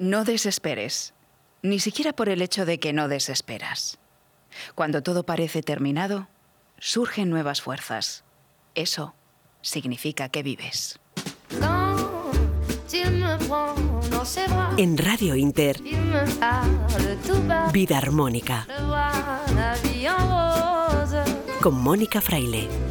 No desesperes, ni siquiera por el hecho de que no desesperas. Cuando todo parece terminado, surgen nuevas fuerzas. Eso significa que vives. En Radio Inter, Vida Armónica. Con Mónica Fraile.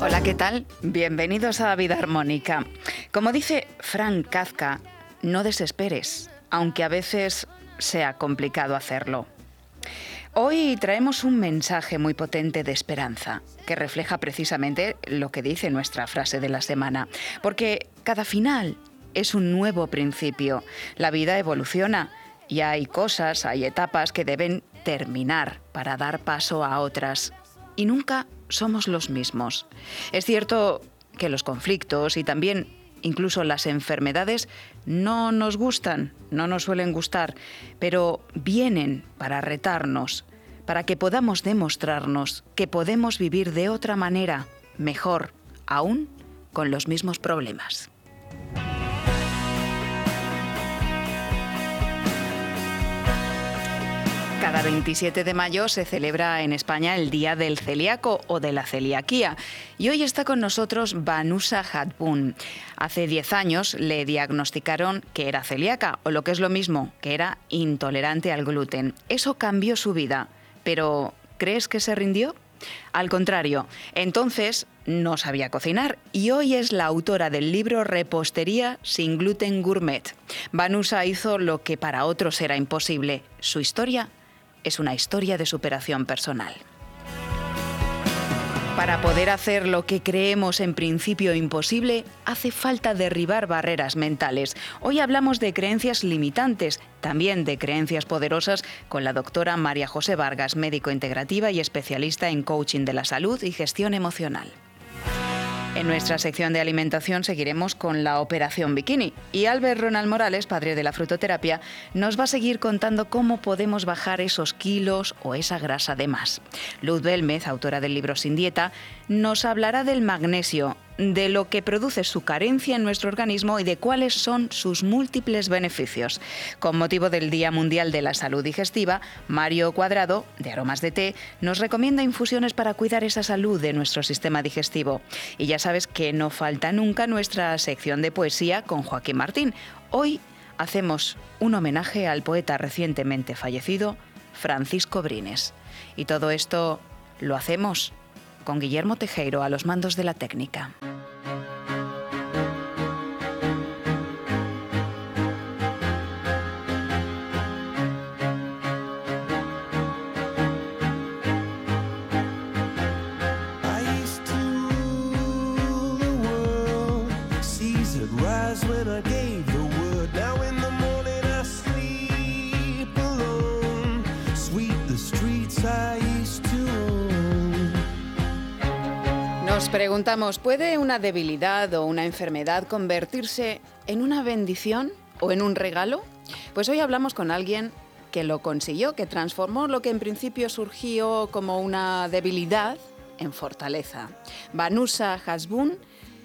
Hola, ¿qué tal? Bienvenidos a Vida Armónica. Como dice Frank Kafka, no desesperes, aunque a veces sea complicado hacerlo. Hoy traemos un mensaje muy potente de esperanza, que refleja precisamente lo que dice nuestra frase de la semana, porque cada final es un nuevo principio. La vida evoluciona y hay cosas, hay etapas que deben terminar para dar paso a otras. Y nunca somos los mismos. Es cierto que los conflictos y también incluso las enfermedades no nos gustan, no nos suelen gustar, pero vienen para retarnos, para que podamos demostrarnos que podemos vivir de otra manera, mejor, aún con los mismos problemas. Cada 27 de mayo se celebra en España el Día del Celíaco o de la Celiaquía. Y hoy está con nosotros Banusa Hatbun. Hace 10 años le diagnosticaron que era celíaca, o lo que es lo mismo, que era intolerante al gluten. Eso cambió su vida. Pero, ¿crees que se rindió? Al contrario, entonces no sabía cocinar y hoy es la autora del libro Repostería sin gluten gourmet. Banusa hizo lo que para otros era imposible. Su historia es una historia de superación personal. Para poder hacer lo que creemos en principio imposible, hace falta derribar barreras mentales. Hoy hablamos de creencias limitantes, también de creencias poderosas, con la doctora María José Vargas, médico integrativa y especialista en coaching de la salud y gestión emocional. En nuestra sección de alimentación seguiremos con la operación bikini y Albert Ronald Morales, padre de la frutoterapia, nos va a seguir contando cómo podemos bajar esos kilos o esa grasa de más. Luz Belmez, autora del libro Sin Dieta, nos hablará del magnesio, de lo que produce su carencia en nuestro organismo y de cuáles son sus múltiples beneficios. Con motivo del Día Mundial de la Salud Digestiva, Mario Cuadrado, de Aromas de Té, nos recomienda infusiones para cuidar esa salud de nuestro sistema digestivo. Y ya sabes que no falta nunca nuestra sección de poesía con Joaquín Martín. Hoy hacemos un homenaje al poeta recientemente fallecido, Francisco Brines. Y todo esto lo hacemos con Guillermo Tejero a los mandos de la técnica. Nos preguntamos, ¿puede una debilidad o una enfermedad convertirse en una bendición o en un regalo? Pues hoy hablamos con alguien que lo consiguió, que transformó lo que en principio surgió como una debilidad en fortaleza. Banusa Hasbun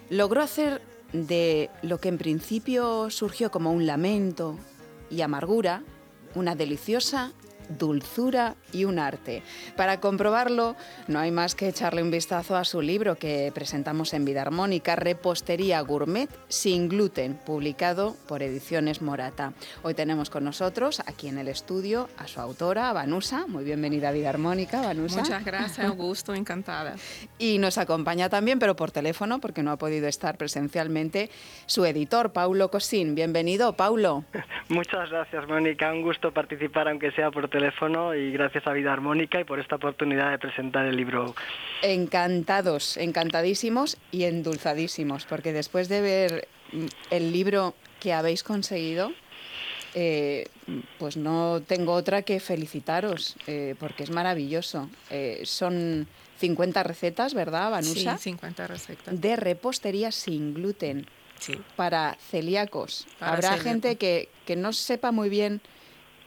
logró hacer de lo que en principio surgió como un lamento y amargura una deliciosa dulzura y un arte. Para comprobarlo, no hay más que echarle un vistazo a su libro que presentamos en Vida Armónica, Repostería Gourmet sin gluten, publicado por Ediciones Morata. Hoy tenemos con nosotros, aquí en el estudio, a su autora, Vanusa. Muy bienvenida a Vida Armónica, Vanusa. Muchas gracias, gusto, encantada. Y nos acompaña también, pero por teléfono, porque no ha podido estar presencialmente, su editor, Paulo Cosín. Bienvenido, Paulo. Muchas gracias, Mónica. Un gusto participar, aunque sea por teléfono teléfono y gracias a Vida Armónica y por esta oportunidad de presentar el libro. Encantados, encantadísimos y endulzadísimos, porque después de ver el libro que habéis conseguido, eh, pues no tengo otra que felicitaros, eh, porque es maravilloso. Eh, son 50 recetas, ¿verdad, Vanusa? Sí, 50 recetas. De repostería sin gluten. Para celíacos. Habrá gente que, que no sepa muy bien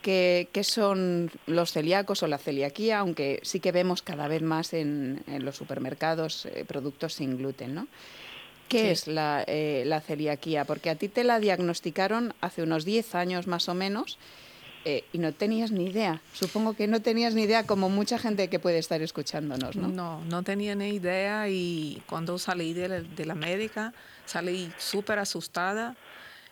qué, son los celíacos o la celiaquía, aunque sí que vemos cada vez más en, los supermercados eh, productos sin gluten, ¿no? ¿Qué es la, eh, la, celiaquía? Porque a ti te la diagnosticaron hace unos 10 años más o menos eh, y no tenías ni idea. Supongo que no tenías ni idea como mucha gente que puede estar escuchándonos, ¿no? No, no tenía ni idea y cuando salí de la, de la médica salí súper asustada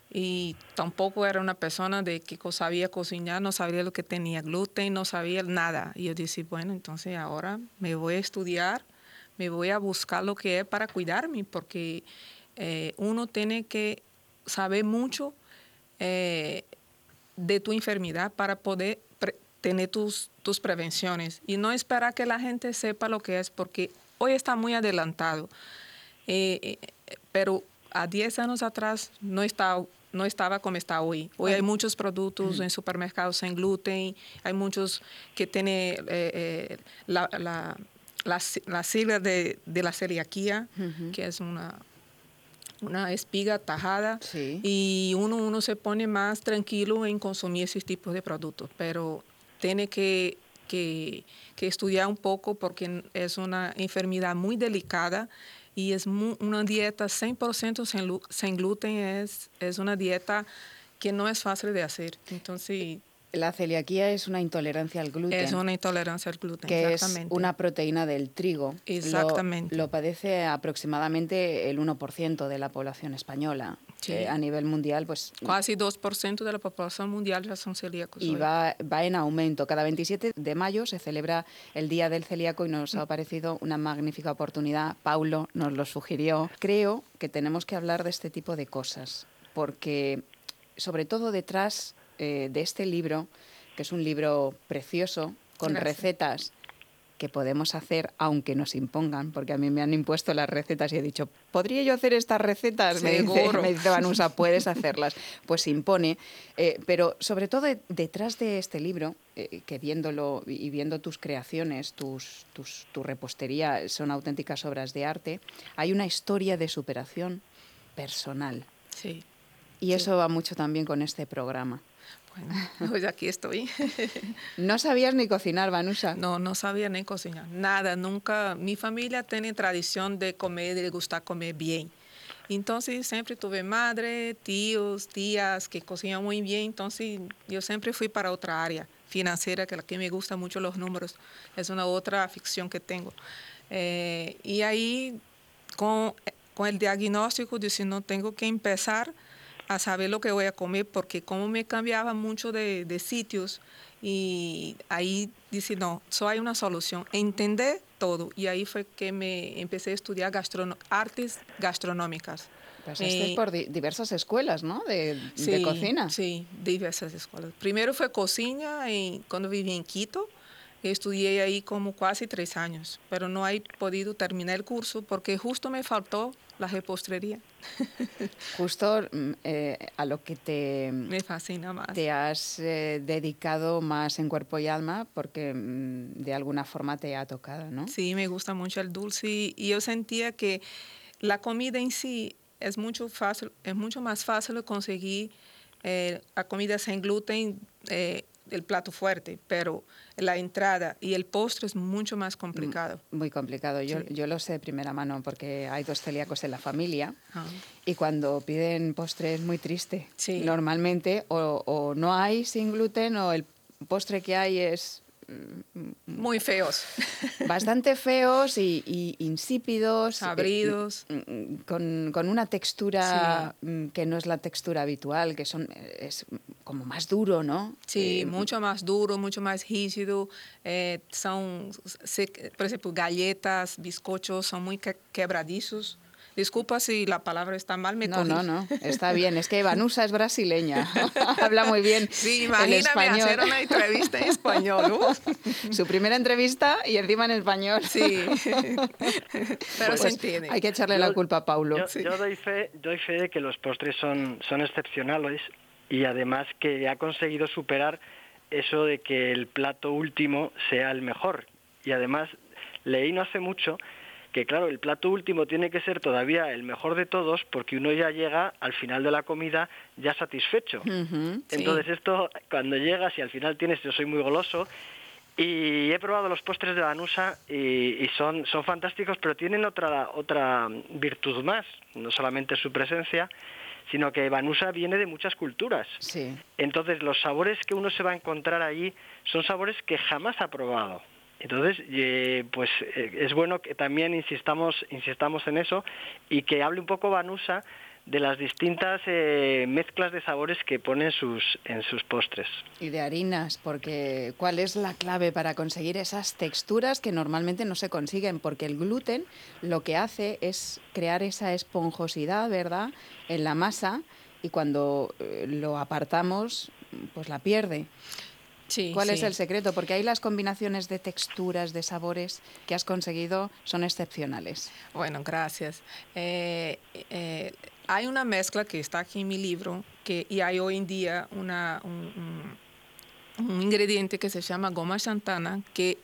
y tampoco era una persona de que sabía cocinar, no sabía lo que tenía gluten, no sabía nada. Y yo dije, bueno, entonces ahora me voy a estudiar, me voy a buscar lo que es para cuidarme, porque eh, uno tiene que saber mucho eh, de tu enfermedad para poder tener tus, tus prevenciones y no esperar que la gente sepa lo que es, porque hoy está muy adelantado. Eh, pero a 10 años atrás no estaba no estaba como está hoy. Hoy hay muchos productos en supermercados sin gluten, hay muchos que tienen eh, eh, la, la, sigla de, la celiaquía, que es una, una espiga tajada, y uno, uno se pone más tranquilo en consumir ese tipo de productos, pero tiene que, que, que estudiar un poco porque es una enfermedad muy delicada y es una dieta 100% sin, sin gluten, es, es una dieta que no es fácil de hacer. Entonces... La celiaquía es una intolerancia al gluten. Es una intolerancia al gluten, que es una proteína del trigo. Exactamente. Lo, padece aproximadamente el 1% de la población española. Eh, a nivel mundial, pues... Casi 2% de la población mundial ya son celíacos. Y va, va en aumento. Cada 27 de mayo se celebra el Día del Celíaco y nos ha parecido una magnífica oportunidad. Paulo nos lo sugirió. Creo que tenemos que hablar de este tipo de cosas, porque sobre todo detrás eh, de este libro, que es un libro precioso, con recetas que podemos hacer aunque nos impongan, porque a mí me han impuesto las recetas y he dicho, ¿podría yo hacer estas recetas? Me dice, me dice Vanusa, puedes hacerlas. Pues se impone. Eh, pero sobre todo detrás de este libro, eh, que viéndolo y viendo tus creaciones, tus, tus, tu repostería, son auténticas obras de arte, hay una historia de superación personal. Sí. Y eso va mucho también con este programa. pues aquí estoy. ¿No sabías ni cocinar, Vanusa? No, no sabía ni cocinar, nada, nunca. Mi familia tiene tradición de comer, de gustar comer bien. Entonces siempre tuve madre, tíos, tías que cocinan muy bien, entonces yo siempre fui para otra área financiera, que la que me gusta mucho los números, es una otra afición que tengo. Eh, y ahí con, con el diagnóstico dije, no, tengo que empezar a saber lo que voy a comer, porque como me cambiaba mucho de, sitios, y ahí dice, no, solo hay una solución, entender todo. Y ahí fue que me empecé a estudiar artes gastronómicas. Pasaste por diversas escuelas, ¿no? De, cocina. Sí, diversas escuelas. Primero fue cocina en, cuando viví en Quito. Estudié ahí como casi tres años, pero no he podido terminar el curso porque justo me faltó la repostrería. Justo mm, eh, a lo que te... Me fascina más. Te has eh, dedicado más en cuerpo y alma porque mm, de alguna forma te ha tocado, ¿no? Sí, me gusta mucho el dulce y yo sentía que la comida en sí es mucho, fácil, es mucho más fácil conseguir eh, la comida sin gluten el plato fuerte, pero la entrada y el postre es mucho más complicado. Mm, muy complicado. Yo, yo lo sé de primera mano porque hay dos celíacos en la familia ah. y cuando piden postre es muy triste. Normalmente o, o no hay sin gluten o el postre que hay es muy feos. Bastante feos y, insípidos. Abridos. Eh, mm, con, una textura mm, que no es la textura habitual, que son es como más duro, ¿no? Sí, eh, mucho más duro, mucho más rígido. Eh, son, por ejemplo, galletas, bizcochos, son muy quebradizos. Disculpa si la palabra está mal, me No, no, no, está bien. Es que Vanusa es brasileña. Habla muy bien Sí, imagíname hacer una entrevista en español. Su primera entrevista y encima en español. Sí, pero pues se entiende. Hay que echarle la culpa a Paulo. Yo, doy, fe, doy fe de que los postres son, son excepcionales y además que ha conseguido superar eso de que el plato último sea el mejor. Y además leí no hace mucho que claro, el plato último tiene que ser todavía el mejor de todos porque uno ya llega al final de la comida ya satisfecho. Entonces esto, cuando llegas y al final tienes, yo soy muy goloso, y he probado los postres de Banusa y, son, son fantásticos, pero tienen otra, otra virtud más, no solamente su presencia, sino que Banusa viene de muchas culturas. Sí. Entonces los sabores que uno se va a encontrar allí son sabores que jamás ha probado. Entonces, eh, pues eh, es bueno que también insistamos, insistamos en eso y que hable un poco Banusa de las distintas eh, mezclas de sabores que pone en sus, en sus postres. Y de harinas, porque ¿cuál es la clave para conseguir esas texturas que normalmente no se consiguen? Porque el gluten lo que hace es crear esa esponjosidad, ¿verdad?, en la masa y cuando eh, lo apartamos, pues la pierde. Sí, ¿Cuál es sí. el secreto? Porque ahí las combinaciones de texturas, de sabores que has conseguido son excepcionales. Bueno, gracias. Eh, eh, hay una mezcla que está aquí en mi libro que, y hay hoy en día una, un, un- un ingrediente que se llama goma xantana, que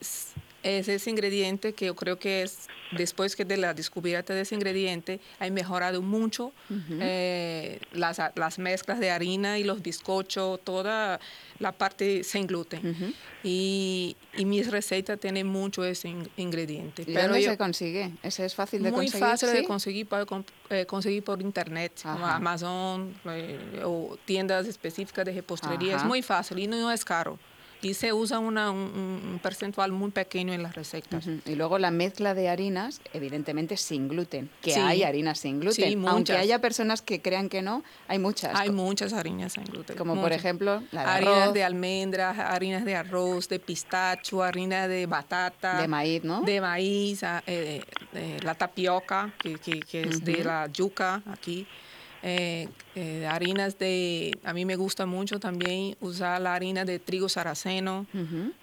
es, es ese ingrediente que yo creo que es, después que de la descubierta de ese ingrediente, ha mejorado mucho eh, las, las mezclas de harina y los bizcochos, toda la parte sin gluten. y, y mis recetas tienen mucho ese in- ingrediente. ¿Y dónde yo- se consigue? ¿Ese es fácil de muy conseguir? fácil ¿Sí? de conseguir, comp- eh, conseguir por internet, Ajá. Amazon eh, o tiendas específicas de repostería. Es muy fácil y no es caro. Y se usa una- un, un- percentual muy pequeño en las recetas. Ujú. Y luego la mezcla de harinas, evidentemente sin gluten, que Sí. hay harinas sin gluten. Sí, Aunque haya personas que crean que no, hay muchas. Hay muchas harinas sin gluten. como por muchas. ejemplo la de harinas arroz, de almendras, harinas de arroz, de pistacho, harina de batata. de maíz, ¿no? De maíz, ah, eh, eh, la tapioca, que, que- que es de Ujú. la yuca aquí. Eh, eh, harinas de, a mí me gusta mucho también usar la harina de trigo saraceno.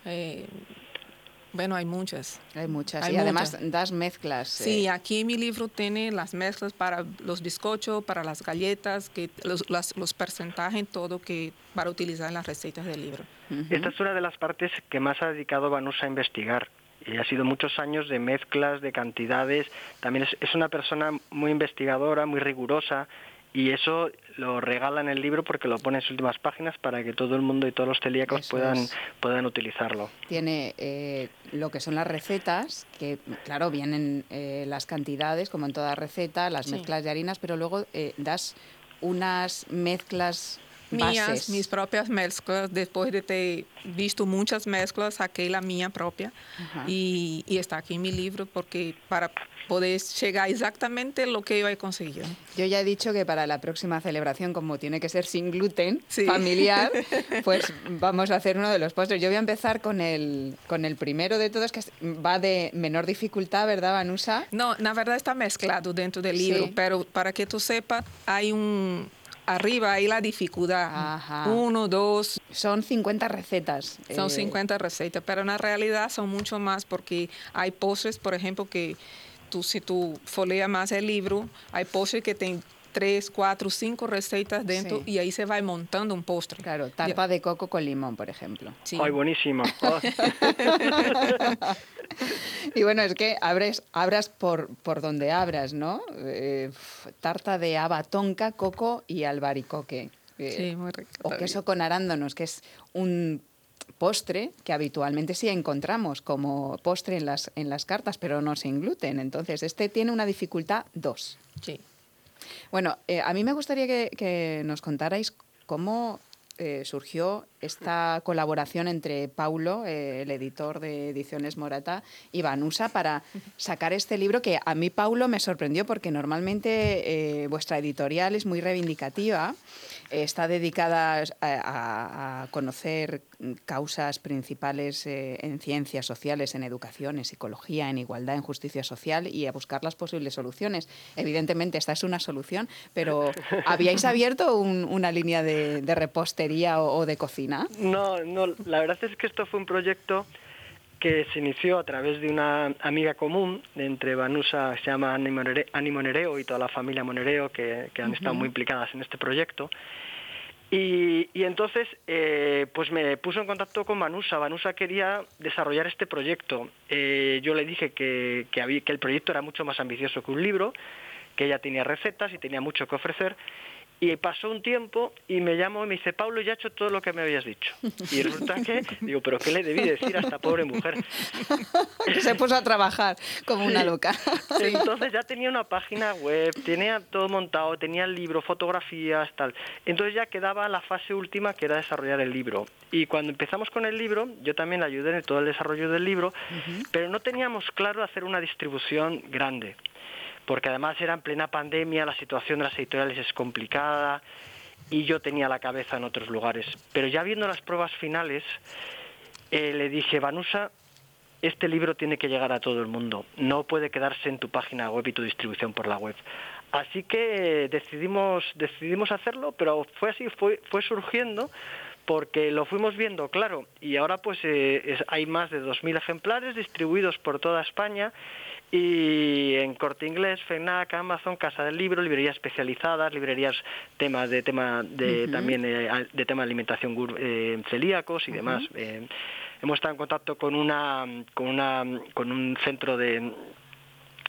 Eh, bueno, hay muchas. Hay muchas. Hay y además muchas. das mezclas. Sí, eh, aquí en mi libro tiene las mezclas para los bizcochos, para las galletas, que los, las- los porcentajes, todo que para utilizar en las recetas del libro. Esta es una de las partes que más ha dedicado Banusa a investigar. Y ha sido muchos años de mezclas, de cantidades. También es, es una persona muy investigadora, muy rigurosa. Y eso lo regala en el libro porque lo pone en sus últimas páginas para que todo el mundo y todos los celíacos Eso puedan, es. puedan utilizarlo. Tiene eh, lo que son las recetas, que claro, vienen eh, las cantidades, como en toda receta, las Sí. mezclas de harinas, pero luego eh, das unas mezclas Mías, bases. mis propias mezclas, después de ter visto muchas mezclas, saqué la mía propia y, y está aquí en mi libro porque para poder llegar exactamente lo que yo he conseguido. Yo ya he dicho que para la próxima celebración, como tiene que ser sin gluten, Sí. familiar, pues vamos a hacer uno de los postres. Yo voy a empezar con el, con el primero de todos, que va de menor dificultad, ¿verdad, Vanusa? No, na verdad está mezclado dentro del libro, Sí. pero para que tú sepas, hay un... Arriba hay la dificultad. Ajá. Uno, dos, Son 50 recetas. son eh, 50 recetas, pero en la realidad son mucho más porque hay postres, por ejemplo, que tú, si tú foleas más el libro, hay postres que tienen tres, cuatro, cinco recetas dentro Sí. y ahí se va montando un postre. Claro, tarta de coco con limón, por ejemplo. Sí. ¡Ay, buenísimo! Y bueno, es que abres, abras por, por donde abras, ¿no? Eh, tarta de haba tonka, coco y albaricoque. Eh, Sí, muy rico. o queso con arándanos, que es un postre que habitualmente sí encontramos como postre en las, en las cartas, pero no sin gluten. Entonces, este tiene una dificultad 2. Sí. Bueno, eh, a mí me gustaría que, que nos contarais cómo eh, surgió esta colaboración entre Paulo, eh, el editor de Ediciones Morata, y Vanusa para sacar este libro que a mí, Paulo, me sorprendió porque normalmente eh, vuestra editorial es muy reivindicativa, está dedicada a conocer causas principales eh, en ciencias sociales, en educación, en psicología, en igualdad, en justicia social y a buscar las posibles soluciones. Evidentemente, esta es una solución, pero ¿habíais abierto un- una línea de, de repostería o, o de cocina? No, no, la verdad es que esto fue un proyecto que se inició a través de una amiga común entre Vanusa, se llama Ani Monereo y toda la familia Monereo que, que han estado muy implicadas en este proyecto. Y, entonces, eh, pues me puso en contacto con Vanusa. Vanusa quería desarrollar este proyecto. Eh, yo le dije que, había, que el proyecto era mucho más ambicioso que un libro, que ella tenía recetas y tenía mucho que ofrecer y pasó un tiempo y me llamó y me dice, Pablo, ya he hecho todo lo que me habías dicho. Y resulta que, digo, pero ¿qué le debí decir a esta pobre mujer? Se puso a trabajar como una loca. Entonces ya tenía una página web, tenía todo montado, tenía el libro, fotografías, tal. Entonces ya quedaba la fase última que era desarrollar el libro. Y cuando empezamos con el libro, yo también ayudé en todo el desarrollo del libro, pero no teníamos claro hacer una distribución grande porque además era en plena pandemia, la situación de las editoriales es complicada y yo tenía la cabeza en otros lugares. Pero ya viendo las pruebas finales, eh, le dije, Vanusa, este libro tiene que llegar a todo el mundo, no puede quedarse en tu página web y tu distribución por la web. Así que decidimos, decidimos hacerlo, pero fue así, fue, fue surgiendo porque lo fuimos viendo, claro, y ahora pues eh, hay más de 2.000 ejemplares distribuidos por toda España y en Corte Inglés, FENAC, Amazon, Casa del Libro, librerías especializadas, librerías temas de tema de también eh, de tema de alimentación eh, celíacos y demás. Eh, hemos estado en contacto con una con una con un centro de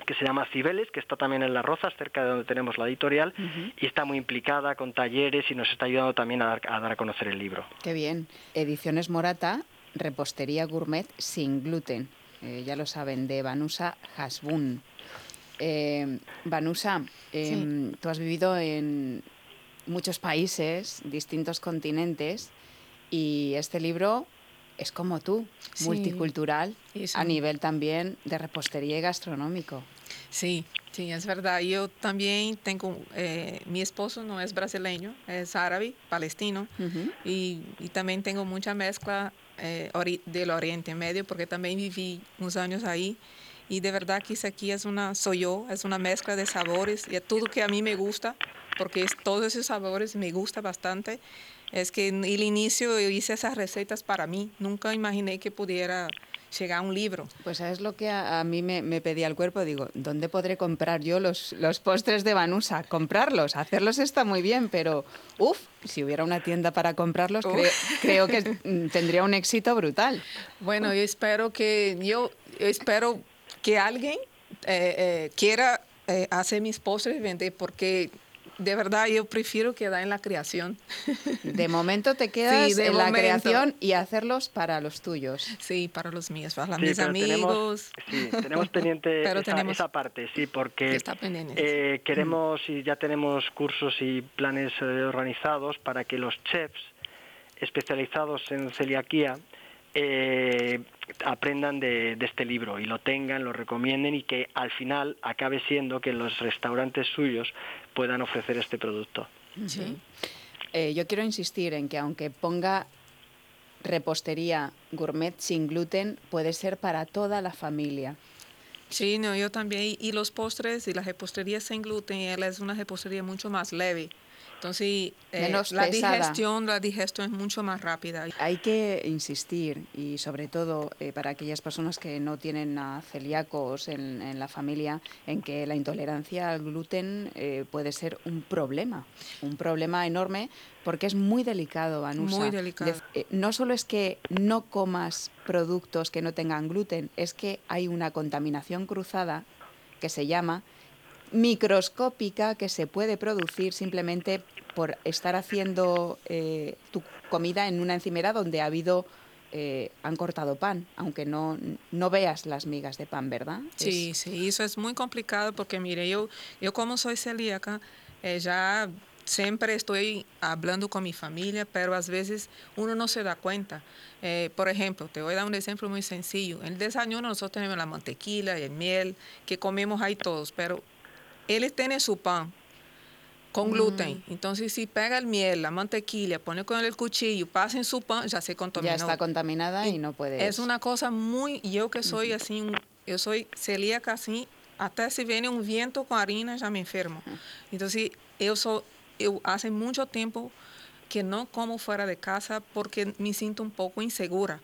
que se llama Cibeles, que está también en Las Rozas, cerca de donde tenemos la editorial, y está muy implicada con talleres y nos está ayudando también a dar, a dar a conocer el libro. Qué bien. Ediciones Morata, repostería gourmet sin gluten. Eh, ya lo saben, de Vanusa Hasbun. Eh, Vanusa, em, tú has vivido en muchos países, distintos continentes, y este libro es como tú, multicultural, a nivel también de repostería y gastronómico. Sí, sí, es verdad. Yo también tengo, eh, mi esposo no es brasileño, es árabe, palestino, y, y, también tengo mucha mezcla eh, del Oriente Medio, porque también viví unos años ahí. Y de verdad que aquí es una, soy yo, es una mezcla de sabores y todo que a mí me gusta, porque es, todos esos sabores me gusta bastante. Es que en el inicio hice esas recetas para mí, nunca imaginé que pudiera llega a un libro. Pues es lo que a, mí me, pedía el cuerpo. Digo, ¿dónde podré comprar yo los, los postres de Vanusa? Comprarlos, hacerlos está muy bien, pero uff, si hubiera una tienda para comprarlos, creo, que tendría un éxito brutal. Bueno, yo espero que, yo espero que alguien eh, eh, quiera eh, hacer mis postres y vender, porque de verdad yo prefiero quedar en la creación. De momento te quedas en la creación y hacerlos para los tuyos. Sí, para los míos, para mis amigos. sí, tenemos pendiente esa, parte, sí, porque eh, queremos y ya tenemos cursos y planes eh, organizados para que los chefs especializados en celiaquía eh, aprendan de, este libro y lo tengan, lo recomienden y que al final acabe siendo que los restaurantes suyos puedan ofrecer este producto. Eh, yo quiero insistir en que aunque ponga repostería gourmet sin gluten, puede ser para toda la familia. Sí, no, yo también. Y los postres y la repostería sin gluten, él es una repostería mucho más leve. Entonces, eh, la digestión, la digestión es mucho más rápida. Hay que insistir y sobre todo eh, para aquellas personas que no tienen a celíacos en, la familia, en que la intolerancia al gluten eh, puede ser un problema, un problema enorme porque es muy delicado, Vanusa. Muy delicado. no solo es que no comas productos que no tengan gluten, es que hay una contaminación cruzada que se llama microscópica que se puede producir simplemente por estar haciendo eh, tu comida en una encimera donde ha habido eh, han cortado pan, aunque no, no veas las migas de pan, ¿verdad? Sí, sí, eso es muy complicado porque, mire, yo, yo como soy celíaca, eh, ya siempre estoy hablando con mi familia, pero a veces uno no se da cuenta. por ejemplo, te voy a dar un ejemplo muy sencillo. En el desayuno nosotros tenemos la mantequilla y el miel que comemos ahí todos, pero él tiene su pan con mm. gluten. Entonces, si pega el miel, la mantequilla, pone con el cuchillo, pasa en su pan, ya se contaminó. Ya está contaminada y, no puede. Es una cosa muy, yo que soy así, yo soy celíaca así, hasta si viene un viento con harina ya me enfermo. Entonces, yo, soy, yo hace mucho tiempo que no como fuera de casa porque me siento un poco insegura.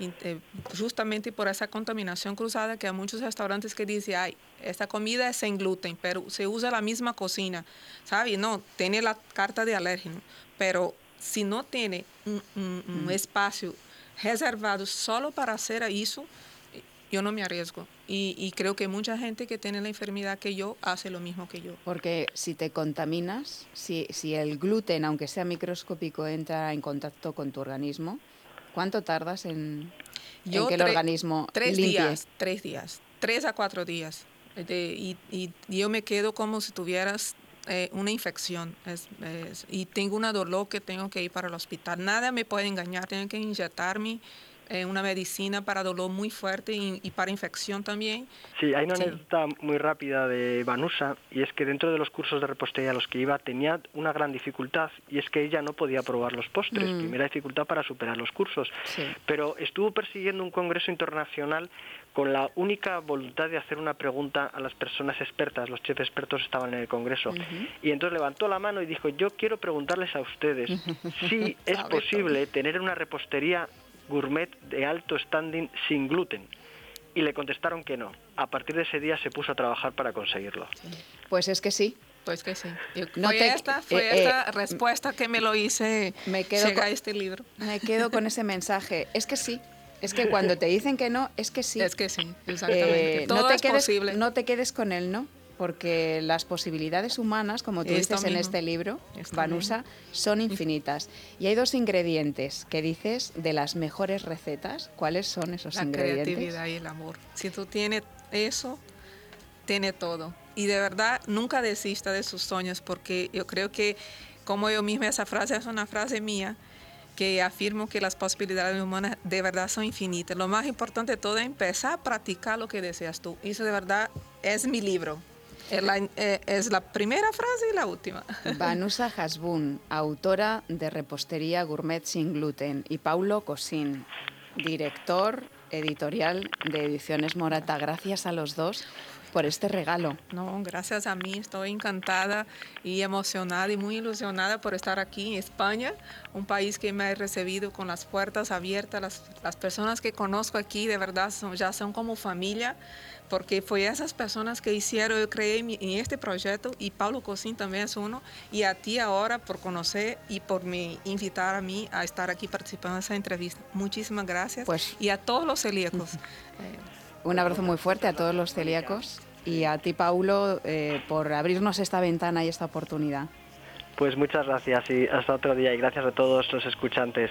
Eh, justamente por esa contaminación cruzada que hay muchos restaurantes que dicen, ay, esta comida es sin gluten, pero se usa la misma cocina, ¿sabe? No, tiene la carta de alérgeno, pero si no tiene un, espacio reservado solo para hacer eso, yo no me arriesgo. Y, creo que mucha gente que tiene la enfermedad que yo hace lo mismo que yo. Porque si te contaminas, si, si el gluten, aunque sea microscópico, entra en contacto con tu organismo, ¿cuánto tardas en, que el organismo tres días, tres días, tres a cuatro días. y, y, yo me quedo como si tuvieras eh, una infección y tengo una dolor que tengo que ir para el hospital. Nada me puede engañar, tengo que inyectarme eh, una medicina para dolor muy fuerte y, para infección también. Sí, hay una anécdota muy rápida de Vanusa y es que dentro de los cursos de repostería a los que iba tenía una gran dificultad y es que ella no podía probar los postres, mm. primera dificultad para superar los cursos. Pero estuvo persiguiendo un congreso internacional con la única voluntad de hacer una pregunta a las personas expertas, los chefs expertos estaban en el Congreso, y entonces levantó la mano y dijo, yo quiero preguntarles a ustedes si es posible tener una repostería gourmet de alto standing sin gluten. Y le contestaron que no. A partir de ese día se puso a trabajar para conseguirlo. Pues es que sí. Pues que sí. No fue esta, fue eh, esta eh, respuesta que me lo hice me quedo con, este libro. Me quedo con ese mensaje. Es que sí. Es que cuando te dicen que no, es que sí. Es que sí, exactamente. Eh, Todo no te es quedes, posible. No te quedes con él no porque las posibilidades humanas, como tú dices en este libro, Vanusa, son infinitas. Y hay dos ingredientes que dices de las mejores recetas. ¿Cuáles son esos ingredientes? La creatividad y el amor. Si tú tienes eso, tiene todo. Y de verdad, nunca desista de sus sueños, porque yo creo que, como yo misma, esa frase es una frase mía, que afirmo que las posibilidades humanas de verdad son infinitas. Lo más importante de todo es empezar a practicar lo que deseas tú. Eso de verdad es mi libro. Eh, es la, primera frase y la última. Vanusa Hasbun, autora de Repostería Gourmet sin gluten, y Paulo Cosín, director editorial de Ediciones Morata. Gracias a los dos por este regalo. No, gracias a mí, estoy encantada y emocionada y muy ilusionada por estar aquí en España, un país que me ha recibido con las puertas abiertas. Las, las personas que conozco aquí de verdad son, ya son como familia porque fue esas personas que hicieron, yo creé en este proyecto y Paulo Cosín también es uno, y a ti ahora por conocer y por me invitar a mí a estar aquí participando en esa entrevista. Muchísimas gracias. Pues, y a todos los celíacos. Un abrazo muy fuerte a todos los celíacos y a ti, Paulo, eh, por abrirnos esta ventana y esta oportunidad. Pues muchas gracias y hasta otro día y gracias a todos los escuchantes.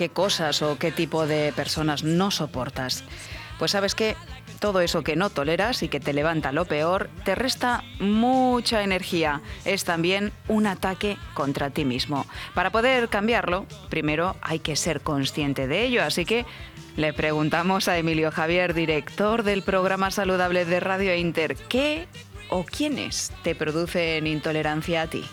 qué cosas o qué tipo de personas no soportas. Pues sabes que todo eso que no toleras y que te levanta lo peor, te resta mucha energía. Es también un ataque contra ti mismo. Para poder cambiarlo, primero hay que ser consciente de ello. Así que le preguntamos a Emilio Javier, director del programa saludable de Radio Inter, ¿qué o quiénes te producen intolerancia a ti?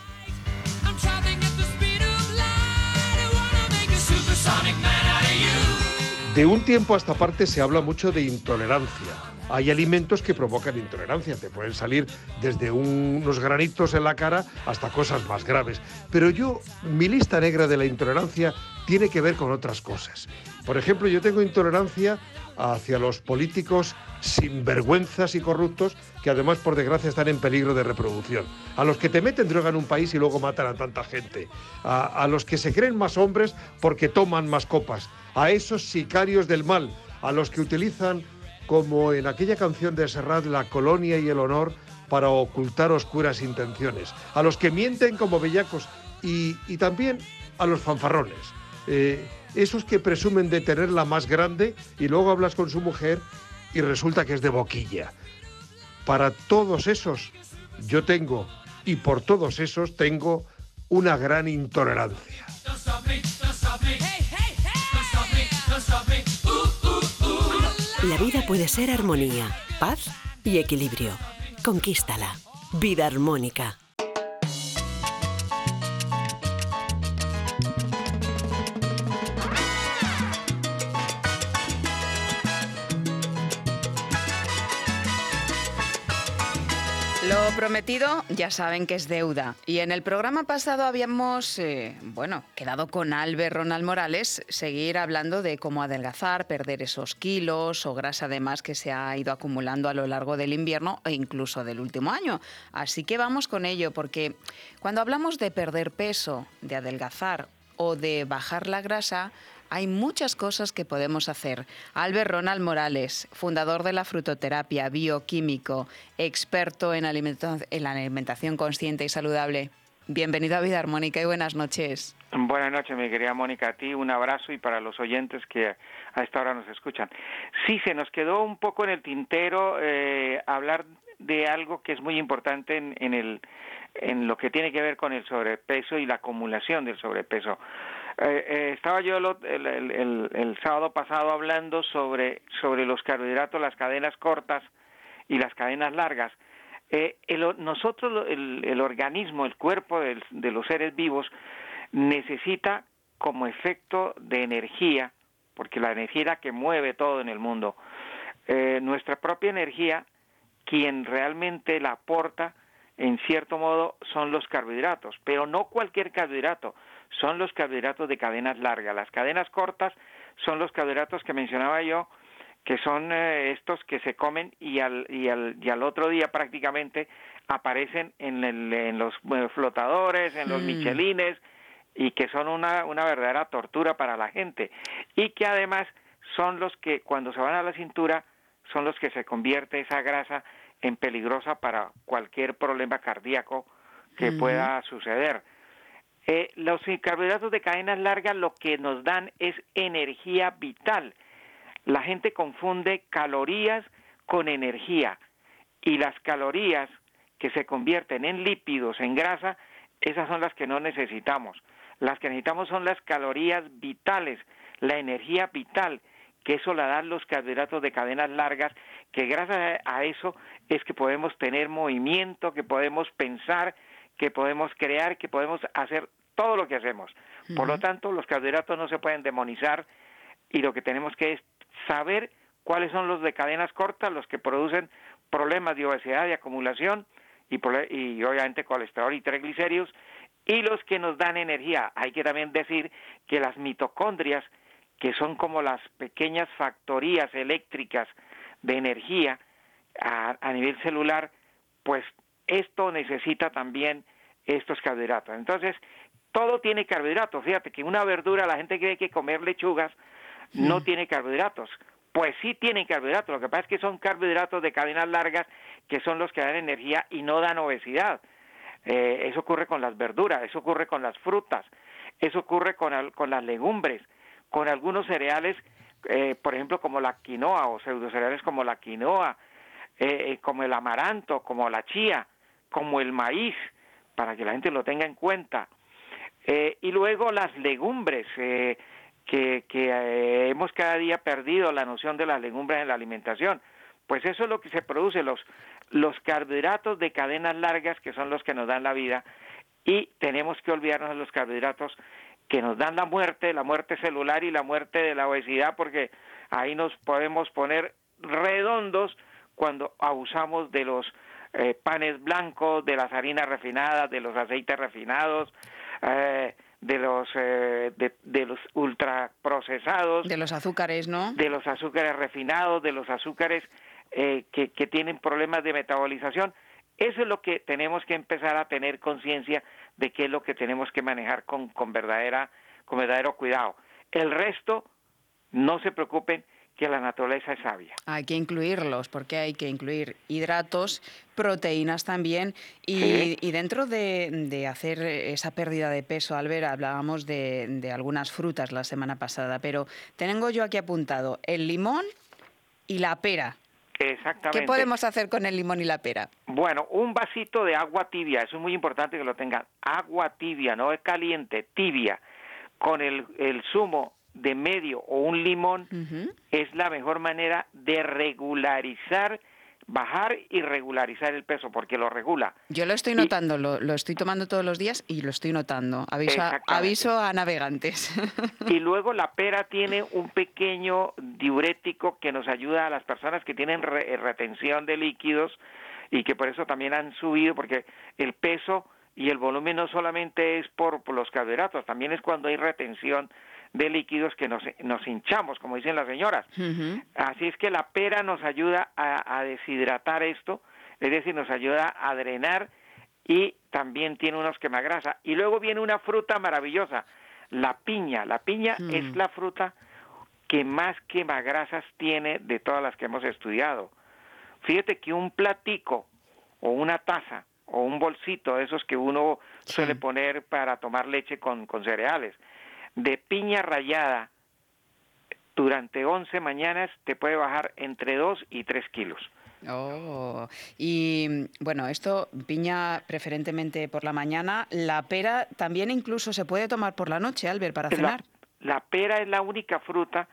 De un tiempo a esta parte se habla mucho de intolerancia. Hay alimentos que provocan intolerancia, te pueden salir desde unos granitos en la cara hasta cosas más graves. Pero yo, mi lista negra de la intolerancia tiene que ver con otras cosas. Por ejemplo, yo tengo intolerancia hacia los políticos sinvergüenzas y corruptos que además por desgracia están en peligro de reproducción. A los que te meten droga en un país y luego matan a tanta gente. A, los que se creen más hombres porque toman más copas. A esos sicarios del mal. A los que utilizan, como en aquella canción de Serrat, la colonia y el honor para ocultar oscuras intenciones. A los que mienten como bellacos y, también a los fanfarrones. Eh, esos que presumen de tener la más grande y luego hablas con su mujer y resulta que es de boquilla. Para todos esos yo tengo, y por todos esos tengo una gran intolerancia. La vida puede ser armonía, paz y equilibrio. Conquístala. Vida armónica. Prometido ya saben que es deuda. Y en el programa pasado habíamos, eh, bueno, quedado con Albert Ronald Morales seguir hablando de cómo adelgazar, perder esos kilos o grasa de más que se ha ido acumulando a lo largo del invierno e incluso del último año. Así que vamos con ello, porque cuando hablamos de perder peso, de adelgazar o de bajar la grasa, hay muchas cosas que podemos hacer. Albert Ronald Morales, fundador de la frutoterapia, bioquímico, experto en, en la alimentación consciente y saludable. Bienvenido a Vida Armónica y buenas noches. Buenas noches, mi querida Mónica. A ti un abrazo y para los oyentes que a esta hora nos escuchan. Sí, se nos quedó un poco en el tintero eh, hablar de algo que es muy importante en, el, en lo que tiene que ver con el sobrepeso y la acumulación del sobrepeso. Eh, eh, estaba yo el, sábado pasado hablando sobre, sobre los carbohidratos, las cadenas cortas y las cadenas largas. Eh, nosotros, el, organismo, el cuerpo de los seres vivos, necesita como efecto de energía, porque la energía es la que mueve todo en el mundo, nuestra propia energía, quien realmente la aporta, en cierto modo, son los carbohidratos, pero no cualquier carbohidrato, son los carbohidratos de cadenas largas. Las cadenas cortas son los carbohidratos que mencionaba yo, que son eh, estos que se comen y al, y, al, y al otro día prácticamente aparecen en, en los eh, flotadores, en los mm. michelines, y que son una, una verdadera tortura para la gente. Y que además son los que cuando se van a la cintura son los que se convierte esa grasa en peligrosa para cualquier problema cardíaco que pueda suceder. Eh, los carbohidratos de cadenas largas lo que nos dan es energía vital. La gente confunde calorías con energía y las calorías que se convierten en lípidos, en grasa, esas son las que no necesitamos. Las que necesitamos son las calorías vitales, la energía vital, que eso la dan los carbohidratos de cadenas largas, que gracias a eso es que podemos tener movimiento, que podemos pensar, que podemos crear, que podemos hacer todo lo que hacemos. Por lo tanto, los carbohidratos no se pueden demonizar y lo que tenemos que es saber cuáles son los de cadenas cortas, los que producen problemas de obesidad, de acumulación y, y obviamente colesterol y triglicéridos, y los que nos dan energía. Hay que también decir que las mitocondrias, que son como las pequeñas factorías eléctricas de energía a, a nivel celular, pues esto necesita también estos carbohidratos. Entonces, todo tiene carbohidratos. Fíjate que una verdura, la gente cree que comer lechugas no tiene carbohidratos. Pues sí tienen carbohidratos. Lo que pasa es que son carbohidratos de cadenas largas que son los que dan energía y no dan obesidad. Eh, eso ocurre con las verduras, eso ocurre con las frutas, eso ocurre con, con las legumbres, con algunos cereales, eh, por ejemplo, como la quinoa o pseudocereales como la quinoa, eh, como el amaranto, como la chía, como el maíz, para que la gente lo tenga en cuenta. Eh, y luego las legumbres, eh, que, eh, hemos cada día perdido la noción de las legumbres en la alimentación. Pues eso es lo que se produce, los, los carbohidratos de cadenas largas que son los que nos dan la vida y tenemos que olvidarnos de los carbohidratos que nos dan la muerte, la muerte celular y la muerte de la obesidad, porque ahí nos podemos poner redondos cuando abusamos de los panes blancos, de las harinas refinadas, de los aceites refinados, eh, de los eh, de, los ultraprocesados, de los azúcares, ¿no? De los azúcares refinados, de los azúcares eh, que, que tienen problemas de metabolización. Eso es lo que tenemos que empezar a tener conciencia de qué es lo que tenemos que manejar con, con verdadera con verdadero cuidado. El resto, no se preocupen, que la naturaleza es sabia. Hay que incluirlos, porque hay que incluir hidratos, proteínas también, y, dentro de, hacer esa pérdida de peso, Albert, hablábamos de, algunas frutas la semana pasada, pero tengo yo aquí apuntado el limón y la pera. Exactamente. ¿Qué podemos hacer con el limón y la pera? Bueno, un vasito de agua tibia, eso es muy importante que lo tengan. Agua tibia, no es caliente, tibia, con el, el zumo de medio o un limón es la mejor manera de regularizar bajar y regularizar el peso, porque lo regula. Yo lo estoy notando, lo, estoy tomando todos los días y lo estoy notando. Aviso, a, aviso a navegantes. Y luego la pera tiene un pequeño diurético que nos ayuda a las personas que tienen retención de líquidos y que por eso también han subido, porque el peso y el volumen no solamente es por, los carbohidratos, también es cuando hay retención de líquidos que nos, nos hinchamos, como dicen las señoras. Así es que la pera nos ayuda a, deshidratar esto, es decir, nos ayuda a drenar y también tiene unos quemagrasa. Y luego viene una fruta maravillosa, la piña. La piña mm. es la fruta que más quemagrasas tiene de todas las que hemos estudiado. Fíjate que un platico o una taza o un bolsito de esos que uno suele poner para tomar leche con, con cereales, de piña rallada durante 11 mañanas te puede bajar entre 2 y 3 kilos. Oh, y bueno, esto piña preferentemente por la mañana. La pera también incluso se puede tomar por la noche, Albert, para cenar. La, pera es la única fruta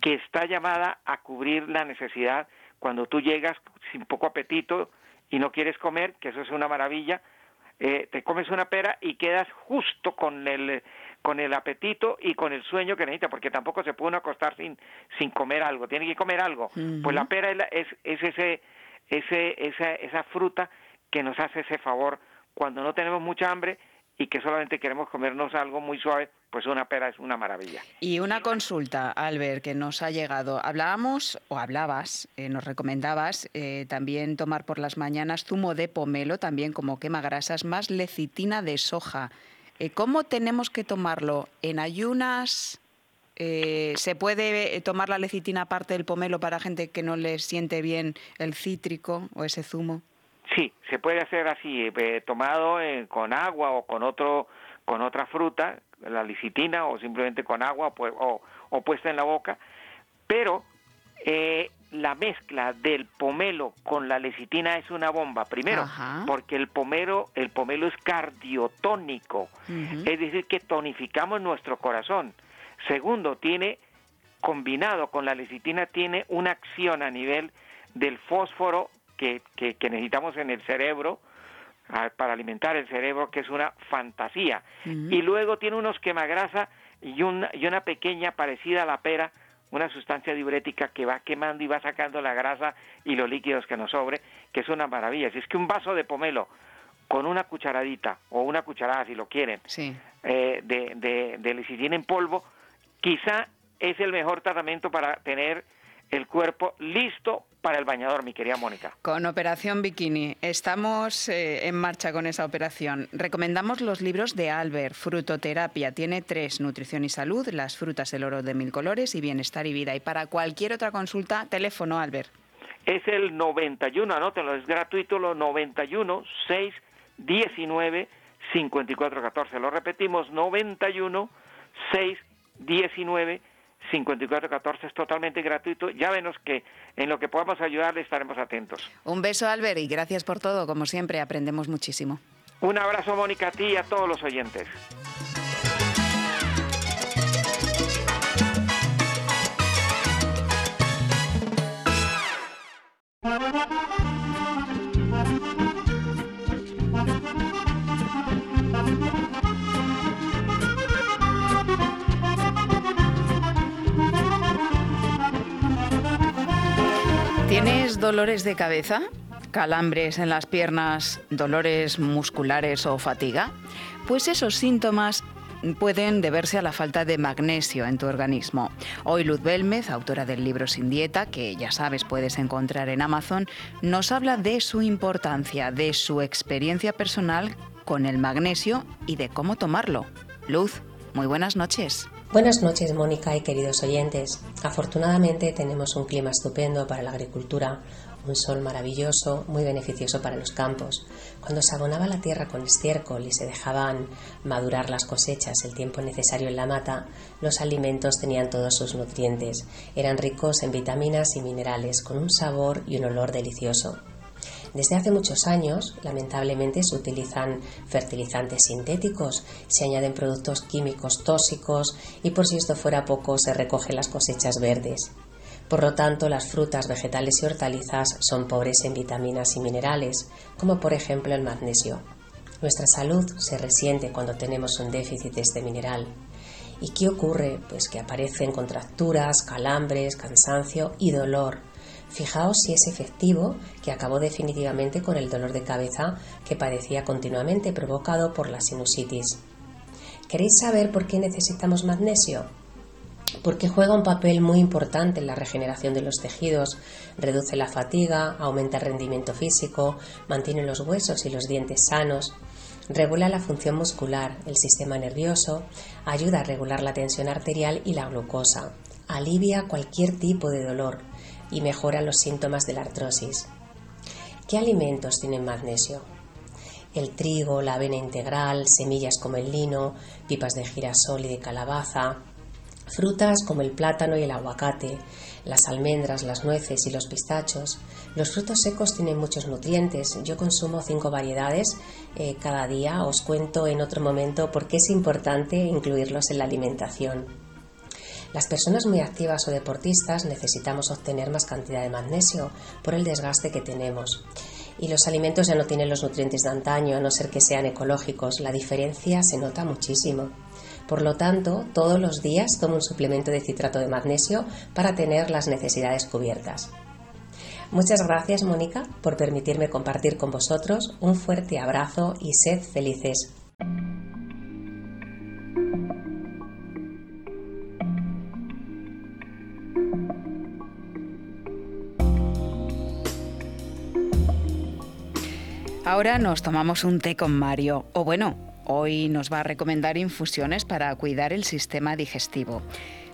que está llamada a cubrir la necesidad cuando tú llegas sin poco apetito y no quieres comer, que eso es una maravilla, eh, te comes una pera y quedas justo con el con el apetito y con el sueño que necesita, porque tampoco se puede acostar sin, sin comer algo, tiene que comer algo. Pues la pera es, es, ese, ese, esa, esa fruta que nos hace ese favor cuando no tenemos mucha hambre y que solamente queremos comernos algo muy suave, pues una pera es una maravilla. Y una consulta, Albert, que nos ha llegado. Hablábamos, o hablabas, eh, nos recomendabas eh, también tomar por las mañanas zumo de pomelo, también como quema grasas, más lecitina de soja. Eh, ¿Cómo tenemos que tomarlo? ¿En ayunas? Eh, ¿Se puede eh, tomar la lecitina aparte del pomelo para gente que no le siente bien el cítrico o ese zumo? Sí, se puede hacer así, tomado con agua o con otro con otra fruta, la lecitina o simplemente con agua pues, o, o puesta en la boca, pero eh, la mezcla del pomelo con la lecitina es una bomba. Primero, porque el pomelo, el pomelo es cardiotónico, es decir, que tonificamos nuestro corazón. Segundo, tiene combinado con la lecitina tiene una acción a nivel del fósforo que, que, necesitamos en el cerebro para alimentar el cerebro, que es una fantasía. Y luego tiene unos quemagrasa y una, y una pequeña parecida a la pera una sustancia diurética que va quemando y va sacando la grasa y los líquidos que nos sobre, que es una maravilla. Si es que un vaso de pomelo con una cucharadita o una cucharada, si lo quieren, eh, de, de, de lecitina en polvo, quizá es el mejor tratamiento para tener el cuerpo listo para el bañador, mi querida Mónica. Con Operación Bikini. Estamos eh, en marcha con esa operación. Recomendamos los libros de Albert, Frutoterapia. Tiene tres, Nutrición y Salud, Las frutas, el oro de mil colores y Bienestar y Vida. Y para cualquier otra consulta, teléfono, Albert. Es el 91, anótenlo, es gratuito, lo 91 6 19 54 14. Lo repetimos, 91 6 19 5414 es totalmente gratuito. Ya venos que en lo que podamos ayudarle estaremos atentos. Un beso, Albert, y gracias por todo. Como siempre, aprendemos muchísimo. Un abrazo, Mónica, a ti y a todos los oyentes. ¿Tienes dolores de cabeza? ¿Calambres en las piernas? ¿Dolores musculares o fatiga? Pues esos síntomas pueden deberse a la falta de magnesio en tu organismo. Hoy Luz Belmez, autora del libro Sin Dieta, que ya sabes puedes encontrar en Amazon, nos habla de su importancia, de su experiencia personal con el magnesio y de cómo tomarlo. Luz, muy buenas noches. Buenas noches, Mónica y queridos oyentes. Afortunadamente tenemos un clima estupendo para la agricultura, un sol maravilloso, muy beneficioso para los campos. Cuando se abonaba la tierra con estiércol y se dejaban madurar las cosechas el tiempo necesario en la mata, los alimentos tenían todos sus nutrientes. Eran ricos en vitaminas y minerales, con un sabor y un olor delicioso. Desde hace muchos años, lamentablemente, se utilizan fertilizantes sintéticos, se añaden productos químicos tóxicos y por si esto fuera poco, se recogen las cosechas verdes. Por lo tanto, las frutas, vegetales y hortalizas son pobres en vitaminas y minerales, como por ejemplo el magnesio. Nuestra salud se resiente cuando tenemos un déficit de este mineral. ¿Y qué ocurre? Pues que aparecen contracturas, calambres, cansancio y dolor. Fijaos si es efectivo que acabó definitivamente con el dolor de cabeza que padecía continuamente provocado por la sinusitis. ¿Queréis saber por qué necesitamos magnesio? porque juega un papel muy importante en la regeneración de los tejidos, reduce la fatiga, aumenta el rendimiento físico, mantiene los huesos y los dientes sanos, regula la función muscular, el sistema nervioso, ayuda a regular la tensión arterial y la glucosa, alivia cualquier tipo de dolor y mejora los síntomas de la artrosis. ¿Qué alimentos tienen magnesio? El trigo, la avena integral, semillas como el lino, pipas de girasol y de calabaza, Frutas como el plátano y el aguacate, las almendras, las nueces y los pistachos. Los frutos secos tienen muchos nutrientes. Yo consumo cinco variedades eh, cada día. Os cuento en otro momento por qué es importante incluirlos en la alimentación. Las personas muy activas o deportistas necesitamos obtener más cantidad de magnesio por el desgaste que tenemos. Y los alimentos ya no tienen los nutrientes de antaño, a no ser que sean ecológicos. La diferencia se nota muchísimo. Por lo tanto, todos los días tomo un suplemento de citrato de magnesio para tener las necesidades cubiertas. Muchas gracias, Mónica, por permitirme compartir con vosotros. Un fuerte abrazo y sed felices. Ahora nos tomamos un té con Mario, o bueno, Hoy nos va a recomendar infusiones para cuidar el sistema digestivo.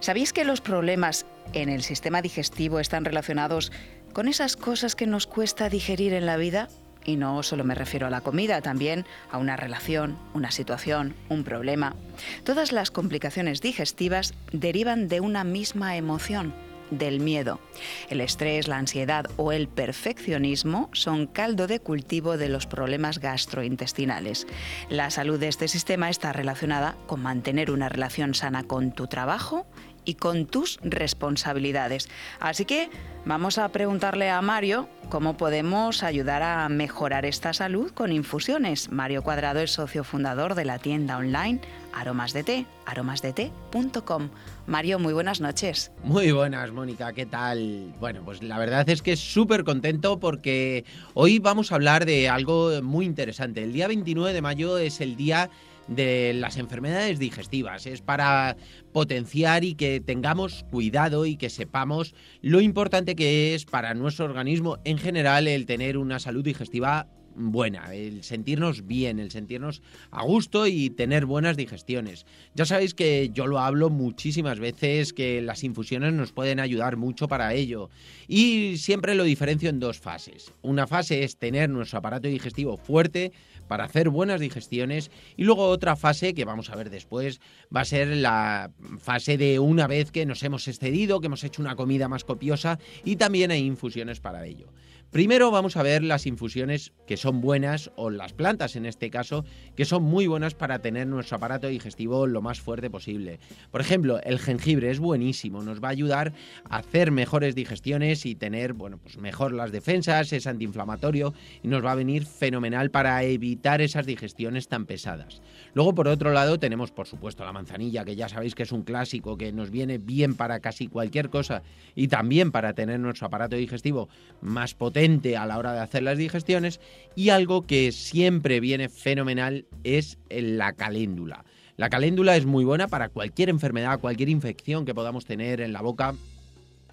¿Sabéis que los problemas en el sistema digestivo están relacionados con esas cosas que nos cuesta digerir en la vida? Y no solo me refiero a la comida, también a una relación, una situación, un problema. Todas las complicaciones digestivas derivan de una misma emoción, del miedo. El estrés, la ansiedad o el perfeccionismo son caldo de cultivo de los problemas gastrointestinales. La salud de este sistema está relacionada con mantener una relación sana con tu trabajo y con tus responsabilidades. Así que vamos a preguntarle a Mario cómo podemos ayudar a mejorar esta salud con infusiones. Mario Cuadrado es socio fundador de la tienda online Aromas de Té, aromasdete.com. Mario, muy buenas noches. Muy buenas, Mónica, ¿qué tal? Bueno, pues la verdad es que súper contento porque hoy vamos a hablar de algo muy interesante. El día 29 de mayo es el día de las enfermedades digestivas. Es para potenciar y que tengamos cuidado y que sepamos lo importante que es para nuestro organismo en general el tener una salud digestiva buena, el sentirnos bien, el sentirnos a gusto y tener buenas digestiones. Ya sabéis que yo lo hablo muchísimas veces, que las infusiones nos pueden ayudar mucho para ello. Y siempre lo diferencio en dos fases. Una fase es tener nuestro aparato digestivo fuerte, para hacer buenas digestiones. Y luego otra fase que vamos a ver después va a ser la fase de una vez que nos hemos excedido, que hemos hecho una comida más copiosa y también hay infusiones para ello. Primero vamos a ver las infusiones que son buenas, o las plantas en este caso, que son muy buenas para tener nuestro aparato digestivo lo más fuerte posible. Por ejemplo, el jengibre es buenísimo, nos va a ayudar a hacer mejores digestiones y tener, bueno, pues mejor las defensas, es antiinflamatorio y nos va a venir fenomenal para evitar esas digestiones tan pesadas. Luego, por otro lado, tenemos por supuesto la manzanilla, que ya sabéis que es un clásico que nos viene bien para casi cualquier cosa y también para tener nuestro aparato digestivo más potente a la hora de hacer las digestiones y algo que siempre viene fenomenal es la caléndula. La caléndula es muy buena para cualquier enfermedad, cualquier infección que podamos tener en la boca.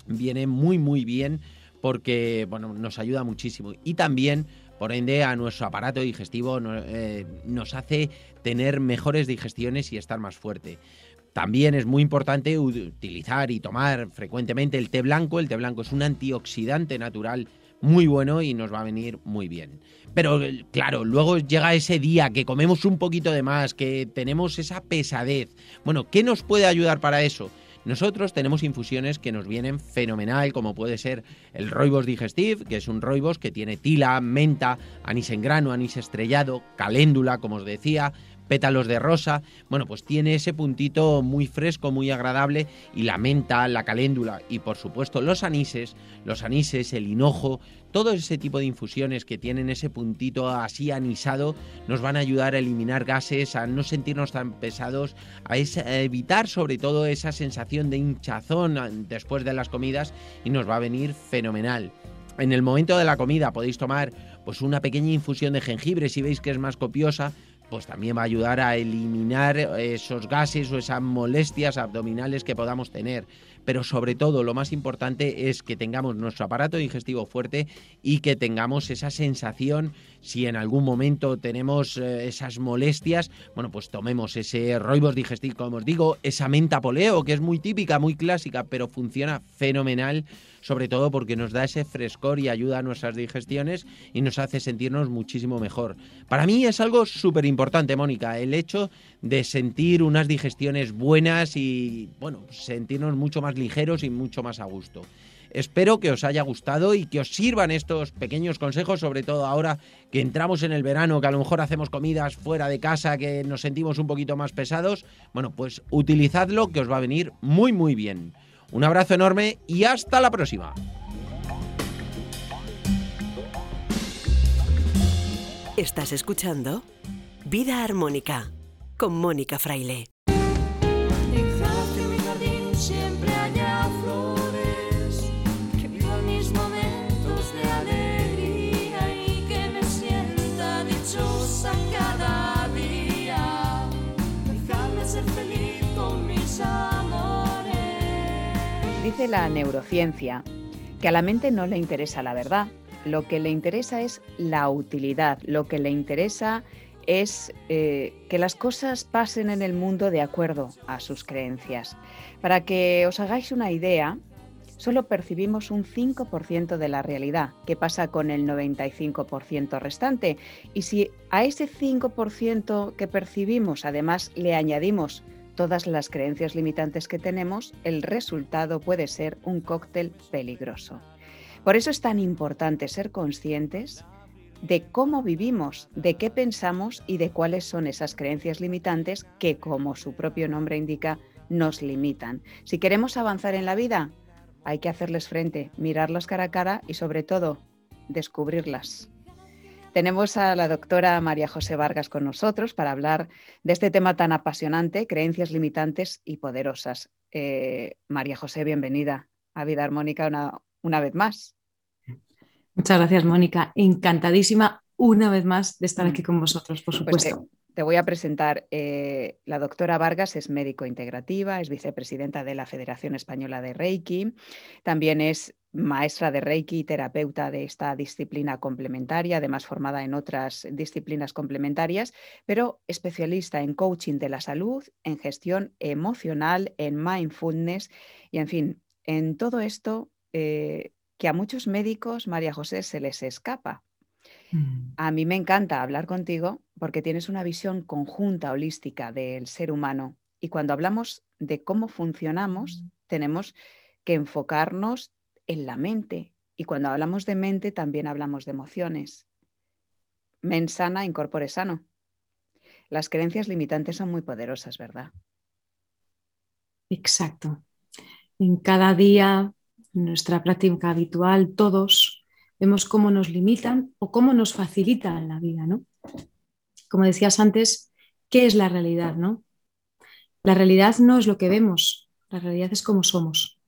Viene muy muy bien porque bueno, nos ayuda muchísimo y también por ende a nuestro aparato digestivo eh, nos hace tener mejores digestiones y estar más fuerte. También es muy importante utilizar y tomar frecuentemente el té blanco. El té blanco es un antioxidante natural muy bueno y nos va a venir muy bien. Pero claro, luego llega ese día que comemos un poquito de más, que tenemos esa pesadez. Bueno, ¿qué nos puede ayudar para eso? Nosotros tenemos infusiones que nos vienen fenomenal, como puede ser el Roibos Digestive, que es un Roibos que tiene tila, menta, anís en grano, anís estrellado, caléndula, como os decía, pétalos de rosa. Bueno, pues tiene ese puntito muy fresco, muy agradable y la menta, la caléndula y por supuesto los anises, los anises, el hinojo, todo ese tipo de infusiones que tienen ese puntito así anisado nos van a ayudar a eliminar gases, a no sentirnos tan pesados, a, evitar sobre todo esa sensación de hinchazón después de las comidas y nos va a venir fenomenal. En el momento de la comida podéis tomar pues una pequeña infusión de jengibre si veis que es más copiosa, pues también va a ayudar a eliminar esos gases o esas molestias abdominales que podamos tener. Pero sobre todo lo más importante es que tengamos nuestro aparato digestivo fuerte y que tengamos esa sensación, si en algún momento tenemos eh, esas molestias, bueno, pues tomemos ese roibos digestivo, como os digo, esa menta poleo, que es muy típica, muy clásica, pero funciona fenomenal sobre todo porque nos da ese frescor y ayuda a nuestras digestiones y nos hace sentirnos muchísimo mejor. Para mí es algo súper importante, Mónica, el hecho de sentir unas digestiones buenas y, bueno, sentirnos mucho más ligeros y mucho más a gusto. Espero que os haya gustado y que os sirvan estos pequeños consejos, sobre todo ahora que entramos en el verano, que a lo mejor hacemos comidas fuera de casa, que nos sentimos un poquito más pesados. Bueno, pues utilizadlo que os va a venir muy muy bien. Un abrazo enorme y hasta la próxima. Estás escuchando Vida Armónica con Mónica Fraile. Dice la neurociencia que a la mente no le interesa la verdad, lo que le interesa es la utilidad, lo que le interesa es eh, que las cosas pasen en el mundo de acuerdo a sus creencias. Para que os hagáis una idea, solo percibimos un 5% de la realidad, que pasa con el 95% restante. Y si a ese 5% que percibimos además le añadimos todas las creencias limitantes que tenemos, el resultado puede ser un cóctel peligroso. Por eso es tan importante ser conscientes de cómo vivimos, de qué pensamos y de cuáles son esas creencias limitantes que, como su propio nombre indica, nos limitan. Si queremos avanzar en la vida, hay que hacerles frente, mirarlas cara a cara y sobre todo descubrirlas. Tenemos a la doctora María José Vargas con nosotros para hablar de este tema tan apasionante, creencias limitantes y poderosas. Eh, María José, bienvenida a Vida Armónica una, una vez más. Muchas gracias, Mónica. Encantadísima una vez más de estar aquí con vosotros, por pues supuesto. Te, voy a presentar. Eh, la doctora Vargas es médico integrativa, es vicepresidenta de la Federación Española de Reiki, también es maestra de Reiki y terapeuta de esta disciplina complementaria, además formada en otras disciplinas complementarias, pero especialista en coaching de la salud, en gestión emocional, en mindfulness y, en fin, en todo esto eh, que a muchos médicos, María José, se les escapa. Mm. A mí me encanta hablar contigo porque tienes una visión conjunta, holística del ser humano. Y cuando hablamos de cómo funcionamos, tenemos que enfocarnos en la mente. Y cuando hablamos de mente, también hablamos de emociones. Mensana sana, incorpore sano. Las creencias limitantes son muy poderosas, ¿verdad? Exacto. En cada día, en nuestra práctica habitual, todos vemos cómo nos limitan o cómo nos facilitan la vida, ¿no? Como decías antes, ¿qué es la realidad, no? La realidad no es lo que vemos, la realidad es cómo somos.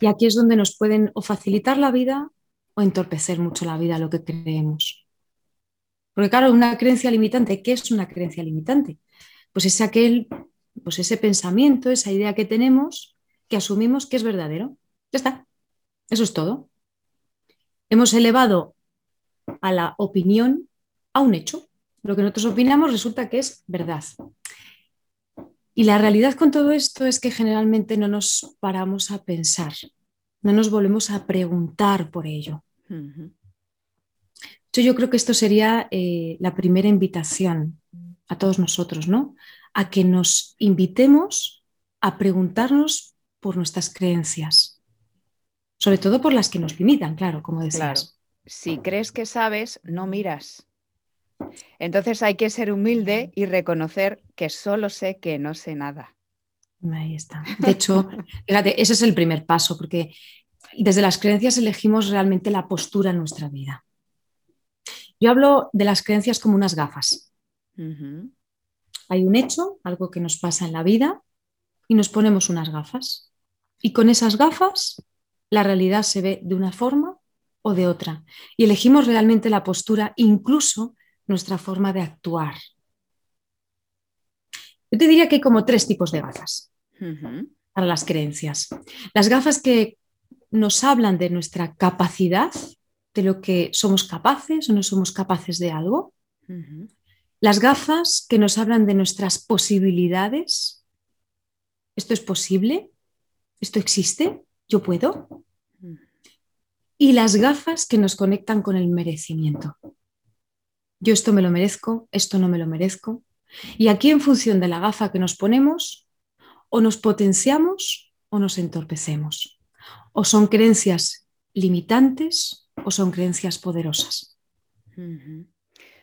Y aquí es donde nos pueden o facilitar la vida o entorpecer mucho la vida, lo que creemos. Porque claro, una creencia limitante, ¿qué es una creencia limitante? Pues es aquel, pues ese pensamiento, esa idea que tenemos que asumimos que es verdadero. Ya está. Eso es todo. Hemos elevado a la opinión a un hecho. Lo que nosotros opinamos resulta que es verdad. Y la realidad con todo esto es que generalmente no nos paramos a pensar, no nos volvemos a preguntar por ello. Yo creo que esto sería eh, la primera invitación a todos nosotros, ¿no? A que nos invitemos a preguntarnos por nuestras creencias, sobre todo por las que nos limitan, claro, como decías. Si crees que sabes, no miras. Entonces hay que ser humilde y reconocer que solo sé que no sé nada. Ahí está. De hecho, fíjate, ese es el primer paso, porque desde las creencias elegimos realmente la postura en nuestra vida. Yo hablo de las creencias como unas gafas. Hay un hecho, algo que nos pasa en la vida, y nos ponemos unas gafas. Y con esas gafas la realidad se ve de una forma o de otra. Y elegimos realmente la postura, incluso nuestra forma de actuar. Yo te diría que hay como tres tipos de gafas para las creencias. Las gafas que nos hablan de nuestra capacidad, de lo que somos capaces o no somos capaces de algo. Las gafas que nos hablan de nuestras posibilidades. ¿Esto es posible? ¿Esto existe? ¿Yo puedo? Y las gafas que nos conectan con el merecimiento. Yo esto me lo merezco, esto no me lo merezco. Y aquí en función de la gafa que nos ponemos, o nos potenciamos o nos entorpecemos. O son creencias limitantes o son creencias poderosas.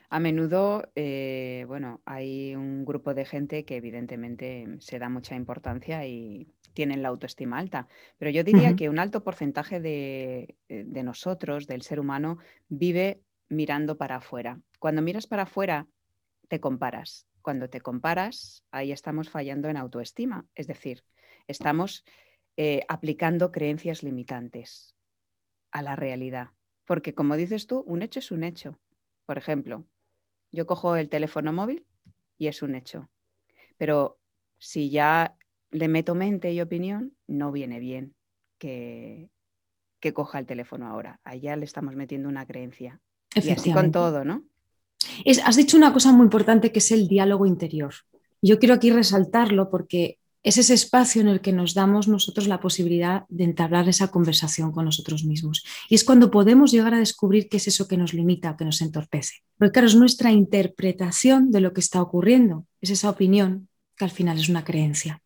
A menudo, eh, bueno, hay un grupo de gente que evidentemente se da mucha importancia y tienen la autoestima alta, pero yo diría que un alto porcentaje de, eh, de nosotros, del ser humano, vive mirando para afuera. Cuando miras para afuera, te comparas. Cuando te comparas, ahí estamos fallando en autoestima, es decir, estamos eh, aplicando creencias limitantes a la realidad. Porque como dices tú, un hecho es un hecho. Por ejemplo, yo cojo el teléfono móvil y es un hecho. Pero si ya le meto mente y opinión, no viene bien que, que coja el teléfono ahora. Allá le estamos metiendo una creencia. Y así con todo, ¿no? has dicho una cosa muy importante que es el diálogo interior. Yo quiero aquí resaltarlo porque es ese espacio en el que nos damos nosotros la posibilidad de entablar esa conversación con nosotros mismos. Y es cuando podemos llegar a descubrir qué es eso que nos limita, que nos entorpece. Porque claro, es nuestra interpretación de lo que está ocurriendo, es esa opinión que al final es una creencia.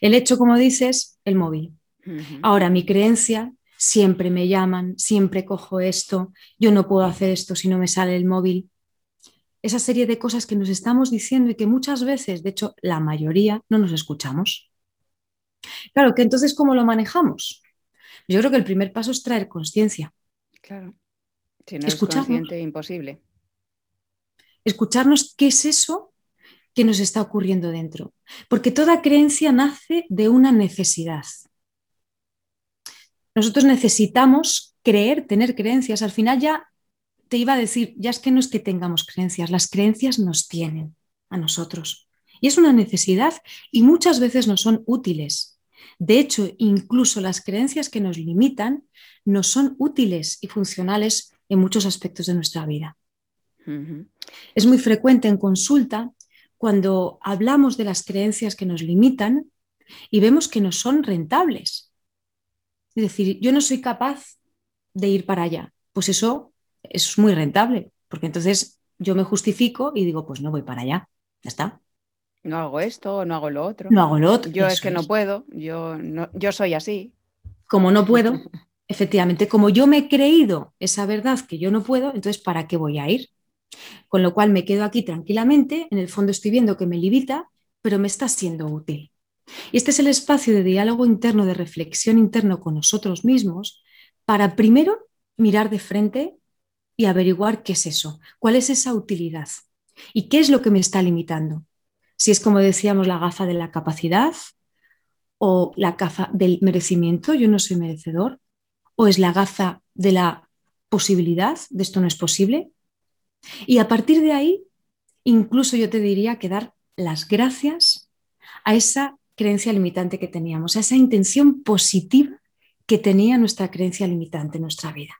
El hecho, como dices, el móvil. Ahora, mi creencia, siempre me llaman, siempre cojo esto, yo no puedo hacer esto si no me sale el móvil esa serie de cosas que nos estamos diciendo y que muchas veces, de hecho la mayoría, no nos escuchamos. Claro, que entonces, ¿cómo lo manejamos? Yo creo que el primer paso es traer conciencia. Claro. Si no es consciente, imposible. Escucharnos qué es eso que nos está ocurriendo dentro. Porque toda creencia nace de una necesidad. Nosotros necesitamos creer, tener creencias. Al final ya te iba a decir, ya es que no es que tengamos creencias, las creencias nos tienen a nosotros. Y es una necesidad y muchas veces no son útiles. De hecho, incluso las creencias que nos limitan no son útiles y funcionales en muchos aspectos de nuestra vida. Es muy frecuente en consulta cuando hablamos de las creencias que nos limitan y vemos que no son rentables. Es decir, yo no soy capaz de ir para allá. Pues eso es muy rentable, porque entonces yo me justifico y digo, pues no voy para allá, ya está. No hago esto no hago lo otro. No hago lo otro. Yo es que no puedo, yo, no, yo soy así. Como no puedo, efectivamente, como yo me he creído esa verdad que yo no puedo, entonces ¿para qué voy a ir? Con lo cual me quedo aquí tranquilamente, en el fondo estoy viendo que me limita, pero me está siendo útil. Y este es el espacio de diálogo interno, de reflexión interno con nosotros mismos, para primero mirar de frente y averiguar qué es eso, cuál es esa utilidad y qué es lo que me está limitando. Si es como decíamos la gafa de la capacidad o la gafa del merecimiento, yo no soy merecedor, o es la gafa de la posibilidad, de esto no es posible. Y a partir de ahí, incluso yo te diría que dar las gracias a esa creencia limitante que teníamos, a esa intención positiva que tenía nuestra creencia limitante en nuestra vida.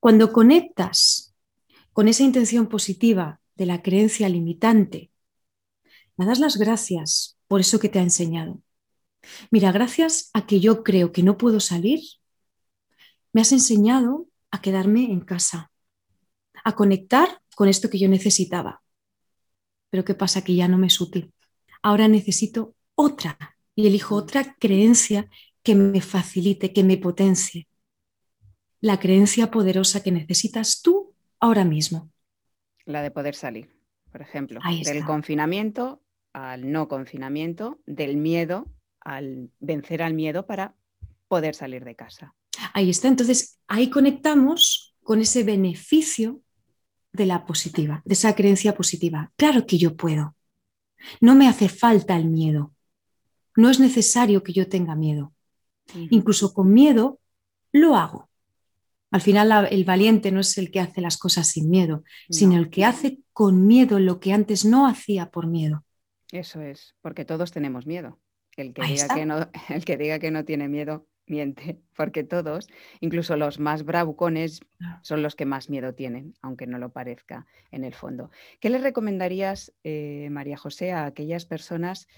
Cuando conectas con esa intención positiva de la creencia limitante, me das las gracias por eso que te ha enseñado. Mira, gracias a que yo creo que no puedo salir, me has enseñado a quedarme en casa, a conectar con esto que yo necesitaba. Pero ¿qué pasa? Que ya no me es útil. Ahora necesito otra y elijo otra creencia que me facilite, que me potencie la creencia poderosa que necesitas tú ahora mismo. La de poder salir, por ejemplo, del confinamiento al no confinamiento, del miedo al vencer al miedo para poder salir de casa. Ahí está, entonces ahí conectamos con ese beneficio de la positiva, de esa creencia positiva. Claro que yo puedo. No me hace falta el miedo. No es necesario que yo tenga miedo. Incluso con miedo lo hago. Al final el valiente no es el que hace las cosas sin miedo, sino el que hace con miedo lo que antes no hacía por miedo. Eso es, porque todos tenemos miedo. El que, diga que, no, el que diga que no tiene miedo miente, porque todos, incluso los más bravucones, son los que más miedo tienen, aunque no lo parezca en el fondo. ¿Qué le recomendarías, eh, María José, a aquellas personas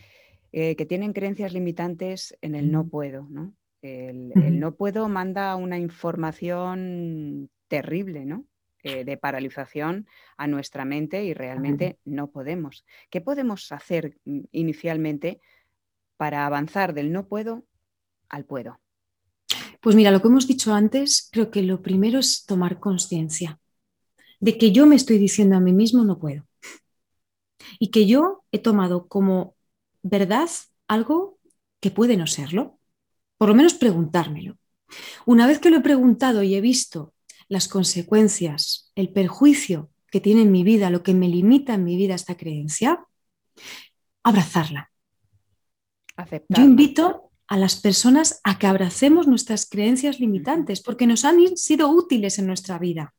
eh, que tienen creencias limitantes en el no puedo? ¿no? El, no puedo manda una información terrible, ¿no? Eh, de paralización a nuestra mente y realmente no podemos. ¿Qué podemos hacer mm, inicialmente para avanzar del no puedo al puedo? Pues mira, lo que hemos dicho antes, creo que lo primero es tomar conciencia de que yo me estoy diciendo a mí mismo no puedo. Y que yo he tomado como verdad algo que puede no serlo. Por lo menos preguntármelo. Una vez que lo he preguntado y he visto las consecuencias, el perjuicio que tiene en mi vida, lo que me limita en mi vida esta creencia, abrazarla. Yo invito a las personas a que abracemos nuestras creencias limitantes, porque nos han sido útiles en nuestra vida.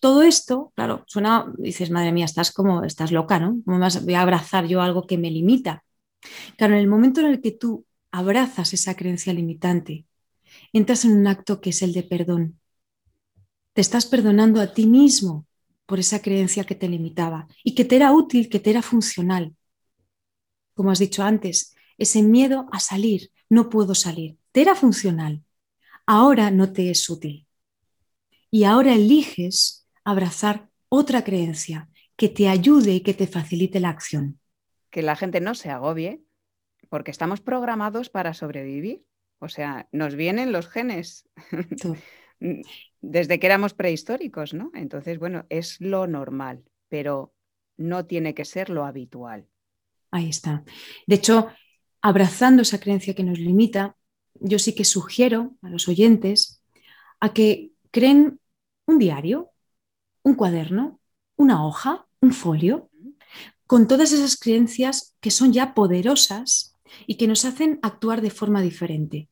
Todo esto, claro, suena, dices, madre mía, estás como, estás loca, ¿no? ¿Cómo voy a abrazar yo algo que me limita? Claro, en el momento en el que tú abrazas esa creencia limitante, entras en un acto que es el de perdón. Te estás perdonando a ti mismo por esa creencia que te limitaba y que te era útil, que te era funcional. Como has dicho antes, ese miedo a salir, no puedo salir, te era funcional, ahora no te es útil. Y ahora eliges abrazar otra creencia que te ayude y que te facilite la acción. Que la gente no se agobie, porque estamos programados para sobrevivir. O sea, nos vienen los genes desde que éramos prehistóricos, ¿no? Entonces, bueno, es lo normal, pero no tiene que ser lo habitual. Ahí está. De hecho, abrazando esa creencia que nos limita, yo sí que sugiero a los oyentes a que creen un diario, un cuaderno, una hoja, un folio, con todas esas creencias que son ya poderosas y que nos hacen actuar de forma diferente.